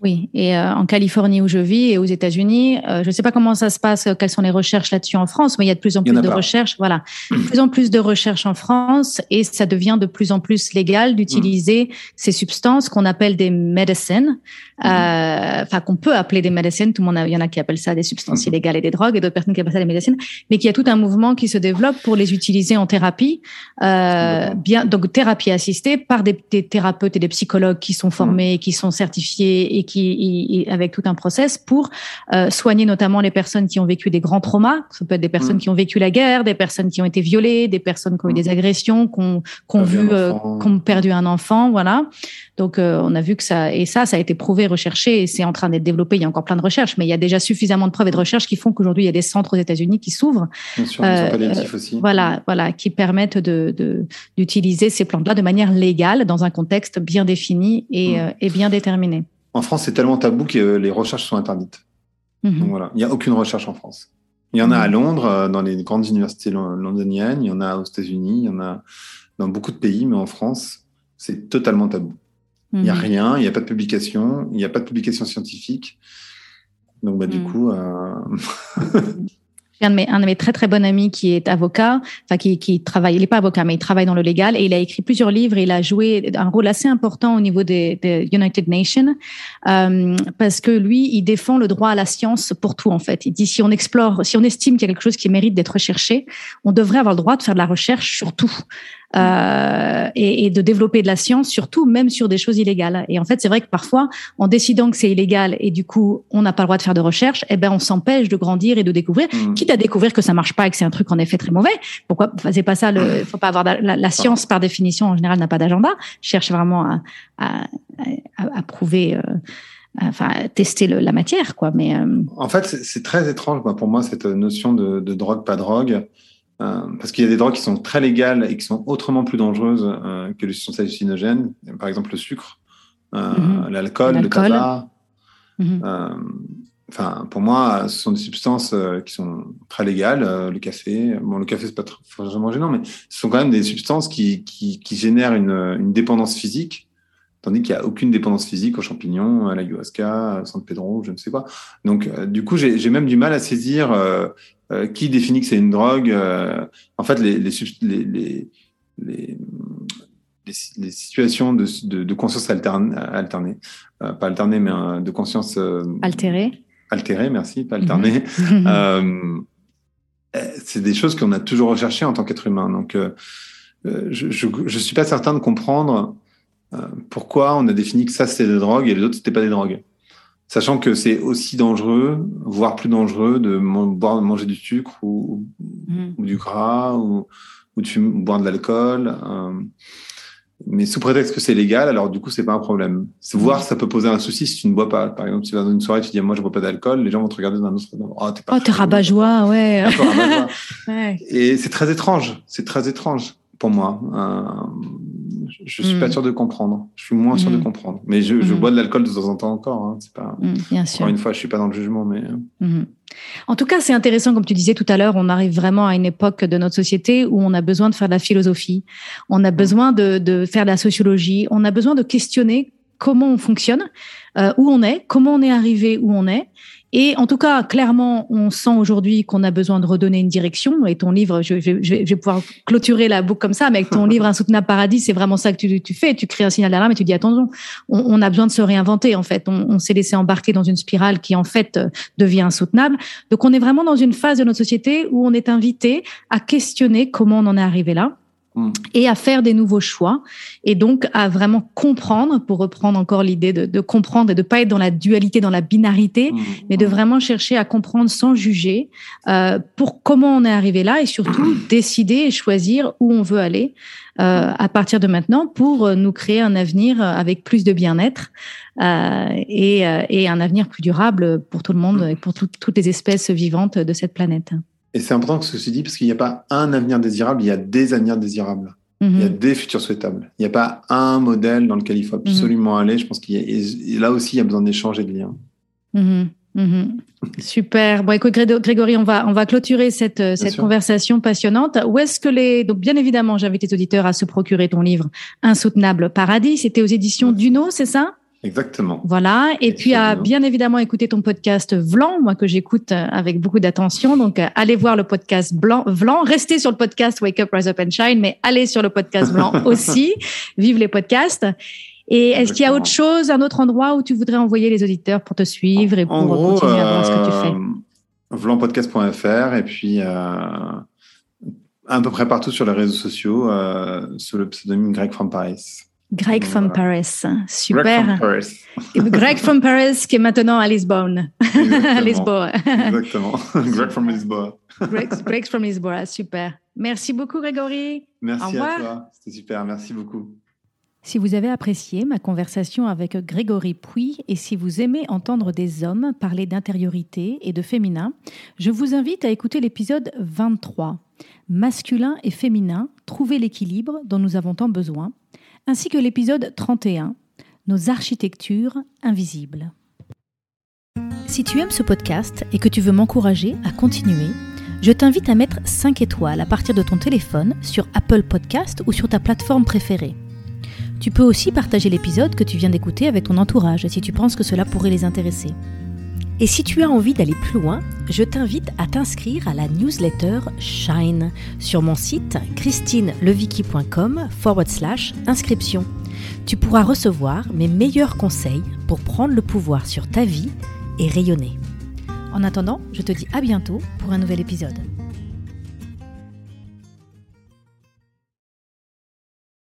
oui, et euh, en Californie où je vis et aux États-Unis, euh, je ne sais pas comment ça se passe, euh, quelles sont les recherches là-dessus en France, mais il y a de plus en plus de recherches. Voilà, de plus en plus de recherches en France et ça devient de plus en plus légal d'utiliser ces substances qu'on appelle des médecines, enfin qu'on peut appeler des médecines. Tout le monde, il y en a qui appellent ça des substances mhm. illégales et des drogues, et d'autres personnes qui appellent ça des médecines, mais qu'il y a tout un mouvement qui se développe pour les utiliser en thérapie, bien donc thérapie assistée par des, des, thérapeutes et des psychologues qui sont formés, qui sont certifiés et qui avec tout un process pour euh, soigner notamment les personnes qui ont vécu des grands traumas. Ça peut être des personnes qui ont vécu la guerre, des personnes qui ont été violées, des personnes qui ont eu des agressions, qui ont, vu, euh, qui ont perdu un enfant, voilà. Donc euh, on a vu que ça et ça, ça a été prouvé, recherché et c'est en train d'être développé. Il y a encore plein de recherches, mais il y a déjà suffisamment de preuves et de recherches qui font qu'aujourd'hui il y a des centres aux États-Unis qui s'ouvrent. aussi. Voilà, voilà, qui permettent de d'utiliser ces plantes-là de manière légale dans un contexte bien défini et, mm. et bien déterminé. En France, c'est tellement tabou que les recherches sont interdites. Mhm. Donc voilà, il n'y a aucune recherche en France. Il y en a à mhm. Londres, euh, dans les grandes universités londoniennes, il y en a aux États-Unis, il y en a dans beaucoup de pays, mais en France, c'est totalement tabou. Il n'y a mhm. rien, il n'y a pas de publication, il n'y a pas de publication scientifique. Donc, bah, du coup, euh... un de, mes, un de mes très très bons amis qui est avocat, enfin qui, qui travaille, il n'est pas avocat, mais il travaille dans le légal et il a écrit plusieurs livres et il a joué un rôle assez important au niveau des, des United Nations euh, parce que lui, il défend le droit à la science pour tout en fait. Il dit si on explore, si on estime qu'il y a quelque chose qui mérite d'être recherché, on devrait avoir le droit de faire de la recherche sur tout euh, et, et, de développer de la science, surtout même sur des choses illégales. Et en fait, c'est vrai que parfois, en décidant que c'est illégal et du coup, on n'a pas le droit de faire de recherche, eh ben, on s'empêche de grandir et de découvrir, mmh. quitte à découvrir que ça marche pas et que c'est un truc en effet très mauvais. Pourquoi C'est pas ça. Le, faut pas avoir la, la, science par définition en général n'a pas d'agenda. Cherche vraiment à, à, à, à prouver. Euh, enfin tester le, la matière quoi mais euh... en fait c'est très étrange pour moi cette notion de, de drogue pas drogue parce qu'il y a des drogues qui sont très légales et qui sont autrement plus dangereuses euh, que les substances hallucinogènes. Par exemple, le sucre, euh, mhm. l'alcool, le tabac. Mhm. Enfin, pour moi, ce sont des substances qui sont très légales. le café, bon, le café c'est pas forcément gênant, mais ce sont quand même des substances qui, qui, qui génèrent une, une, dépendance physique, tandis qu'il n'y a aucune dépendance physique aux champignons, à la ayahuasca, à San Pedro, je ne sais pas. Donc, du coup, j'ai même du mal à saisir euh, qui définit que c'est une drogue euh, En fait, les, les, les, les, les situations de, de, de conscience alterne, alternée, euh, pas alternée, mais de conscience altérée. Altérée, merci, pas alternée. Mhm. c'est des choses qu'on a toujours recherchées en tant qu'être humain. Donc, je, je, je suis pas certain de comprendre pourquoi on a défini que ça c'était des drogues et les autres c'était pas des drogues. Sachant que c'est aussi dangereux, voire plus dangereux, de boire, manger du sucre ou, ou du gras ou, ou de boire de l'alcool. Euh, mais sous prétexte que c'est légal, alors du coup, c'est pas un problème. C'est voir, ça peut poser un souci si tu ne bois pas. Par exemple, si tu vas dans une soirée, tu dis, moi, je bois pas d'alcool, les gens vont te regarder d'un autre. Oh, t'es oh, rabat-joie, ouais. ouais. Et c'est très étrange. C'est très étrange pour moi. Euh, je suis pas mm. sûr de comprendre. Je suis moins sûr de mm. comprendre. Mais je, je mm. bois de l'alcool de temps en temps encore. Hein. C'est pas. bien sûr. Encore une fois, je suis pas dans le jugement, mais. Euh. En tout cas, c'est intéressant, comme tu disais tout à l'heure, on arrive vraiment à une époque de notre société où on a besoin de faire de la philosophie, on a besoin de, de faire de la sociologie, on a besoin de questionner comment on fonctionne, euh, où on est, comment on est arrivé où on est, et en tout cas, clairement, on sent aujourd'hui qu'on a besoin de redonner une direction. Et ton livre, je, je, je, vais pouvoir clôturer la boucle comme ça, mais avec ton livre Insoutenable Paradis, c'est vraiment ça que tu, tu, fais. Tu crées un signal d'alarme et tu dis attention, on, on, a besoin de se réinventer. En fait, on, on s'est laissé embarquer dans une spirale qui en fait euh, devient insoutenable. Donc, on est vraiment dans une phase de notre société où on est invité à questionner comment on en est arrivé là. Et à faire des nouveaux choix et donc à vraiment comprendre, pour reprendre encore l'idée de, comprendre et de pas être dans la dualité, dans la binarité, mm. mais de vraiment chercher à comprendre sans juger euh, pour comment on est arrivé là et surtout décider et choisir où on veut aller euh, à partir de maintenant pour nous créer un avenir avec plus de bien-être euh, et, et, un avenir plus durable pour tout le monde et pour toutes les espèces vivantes de cette planète. Et c'est important que ce soit dit parce qu'il n'y a pas un avenir désirable, il y a des avenirs désirables. Il y a mhm. des futurs souhaitables. Il n'y a pas un modèle dans lequel il faut mhm. absolument aller. Je pense qu'il y a, là aussi, il y a besoin d'échanger de liens. Mhm. Super. Bon, écoute, Grégory, on va, on va clôturer cette, cette conversation passionnante. Où est-ce que les, donc, bien évidemment, j'invite les auditeurs à se procurer ton livre Insoutenable Paradis. C'était aux éditions Duno, c'est ça? Exactement. Voilà. Et puis, à bien évidemment écouter ton podcast Vlan, moi que j'écoute avec beaucoup d'attention. Donc, allez voir le podcast Blanc, Vlan. Restez sur le podcast Wake Up, Rise Up and Shine, mais allez sur le podcast Vlan aussi. Vive les podcasts. Et est-ce qu'il y a autre chose, un autre endroit où tu voudrais envoyer les auditeurs pour te suivre et pour continuer à voir ce que tu fais? euh, Vlanpodcast.fr et puis euh, à peu près partout sur les réseaux sociaux euh, sous le pseudonyme Greg from Paris. Greg from Paris, super. Greg from Paris. Greg from Paris qui est maintenant à Lisbonne. à Lisboa. Exactement. Greg from Lisboa. Greg, from Lisboa, super. Merci beaucoup Grégory. Merci à toi, c'était super, merci beaucoup. Si vous avez apprécié ma conversation avec Grégory Puy et si vous aimez entendre des hommes parler d'intériorité et de féminin, je vous invite à écouter l'épisode 23, Masculin et féminin, trouver l'équilibre dont nous avons tant besoin ainsi que l'épisode 31, Nos architectures invisibles. Si tu aimes ce podcast et que tu veux m'encourager à continuer, je t'invite à mettre 5 étoiles à partir de ton téléphone sur Apple Podcast ou sur ta plateforme préférée. Tu peux aussi partager l'épisode que tu viens d'écouter avec ton entourage si tu penses que cela pourrait les intéresser. Et si tu as envie d'aller plus loin, je t'invite à t'inscrire à la newsletter Shine sur mon site christineleviki.com forward slash inscription. Tu pourras recevoir mes meilleurs conseils pour prendre le pouvoir sur ta vie et rayonner. En attendant, je te dis à bientôt pour un nouvel épisode.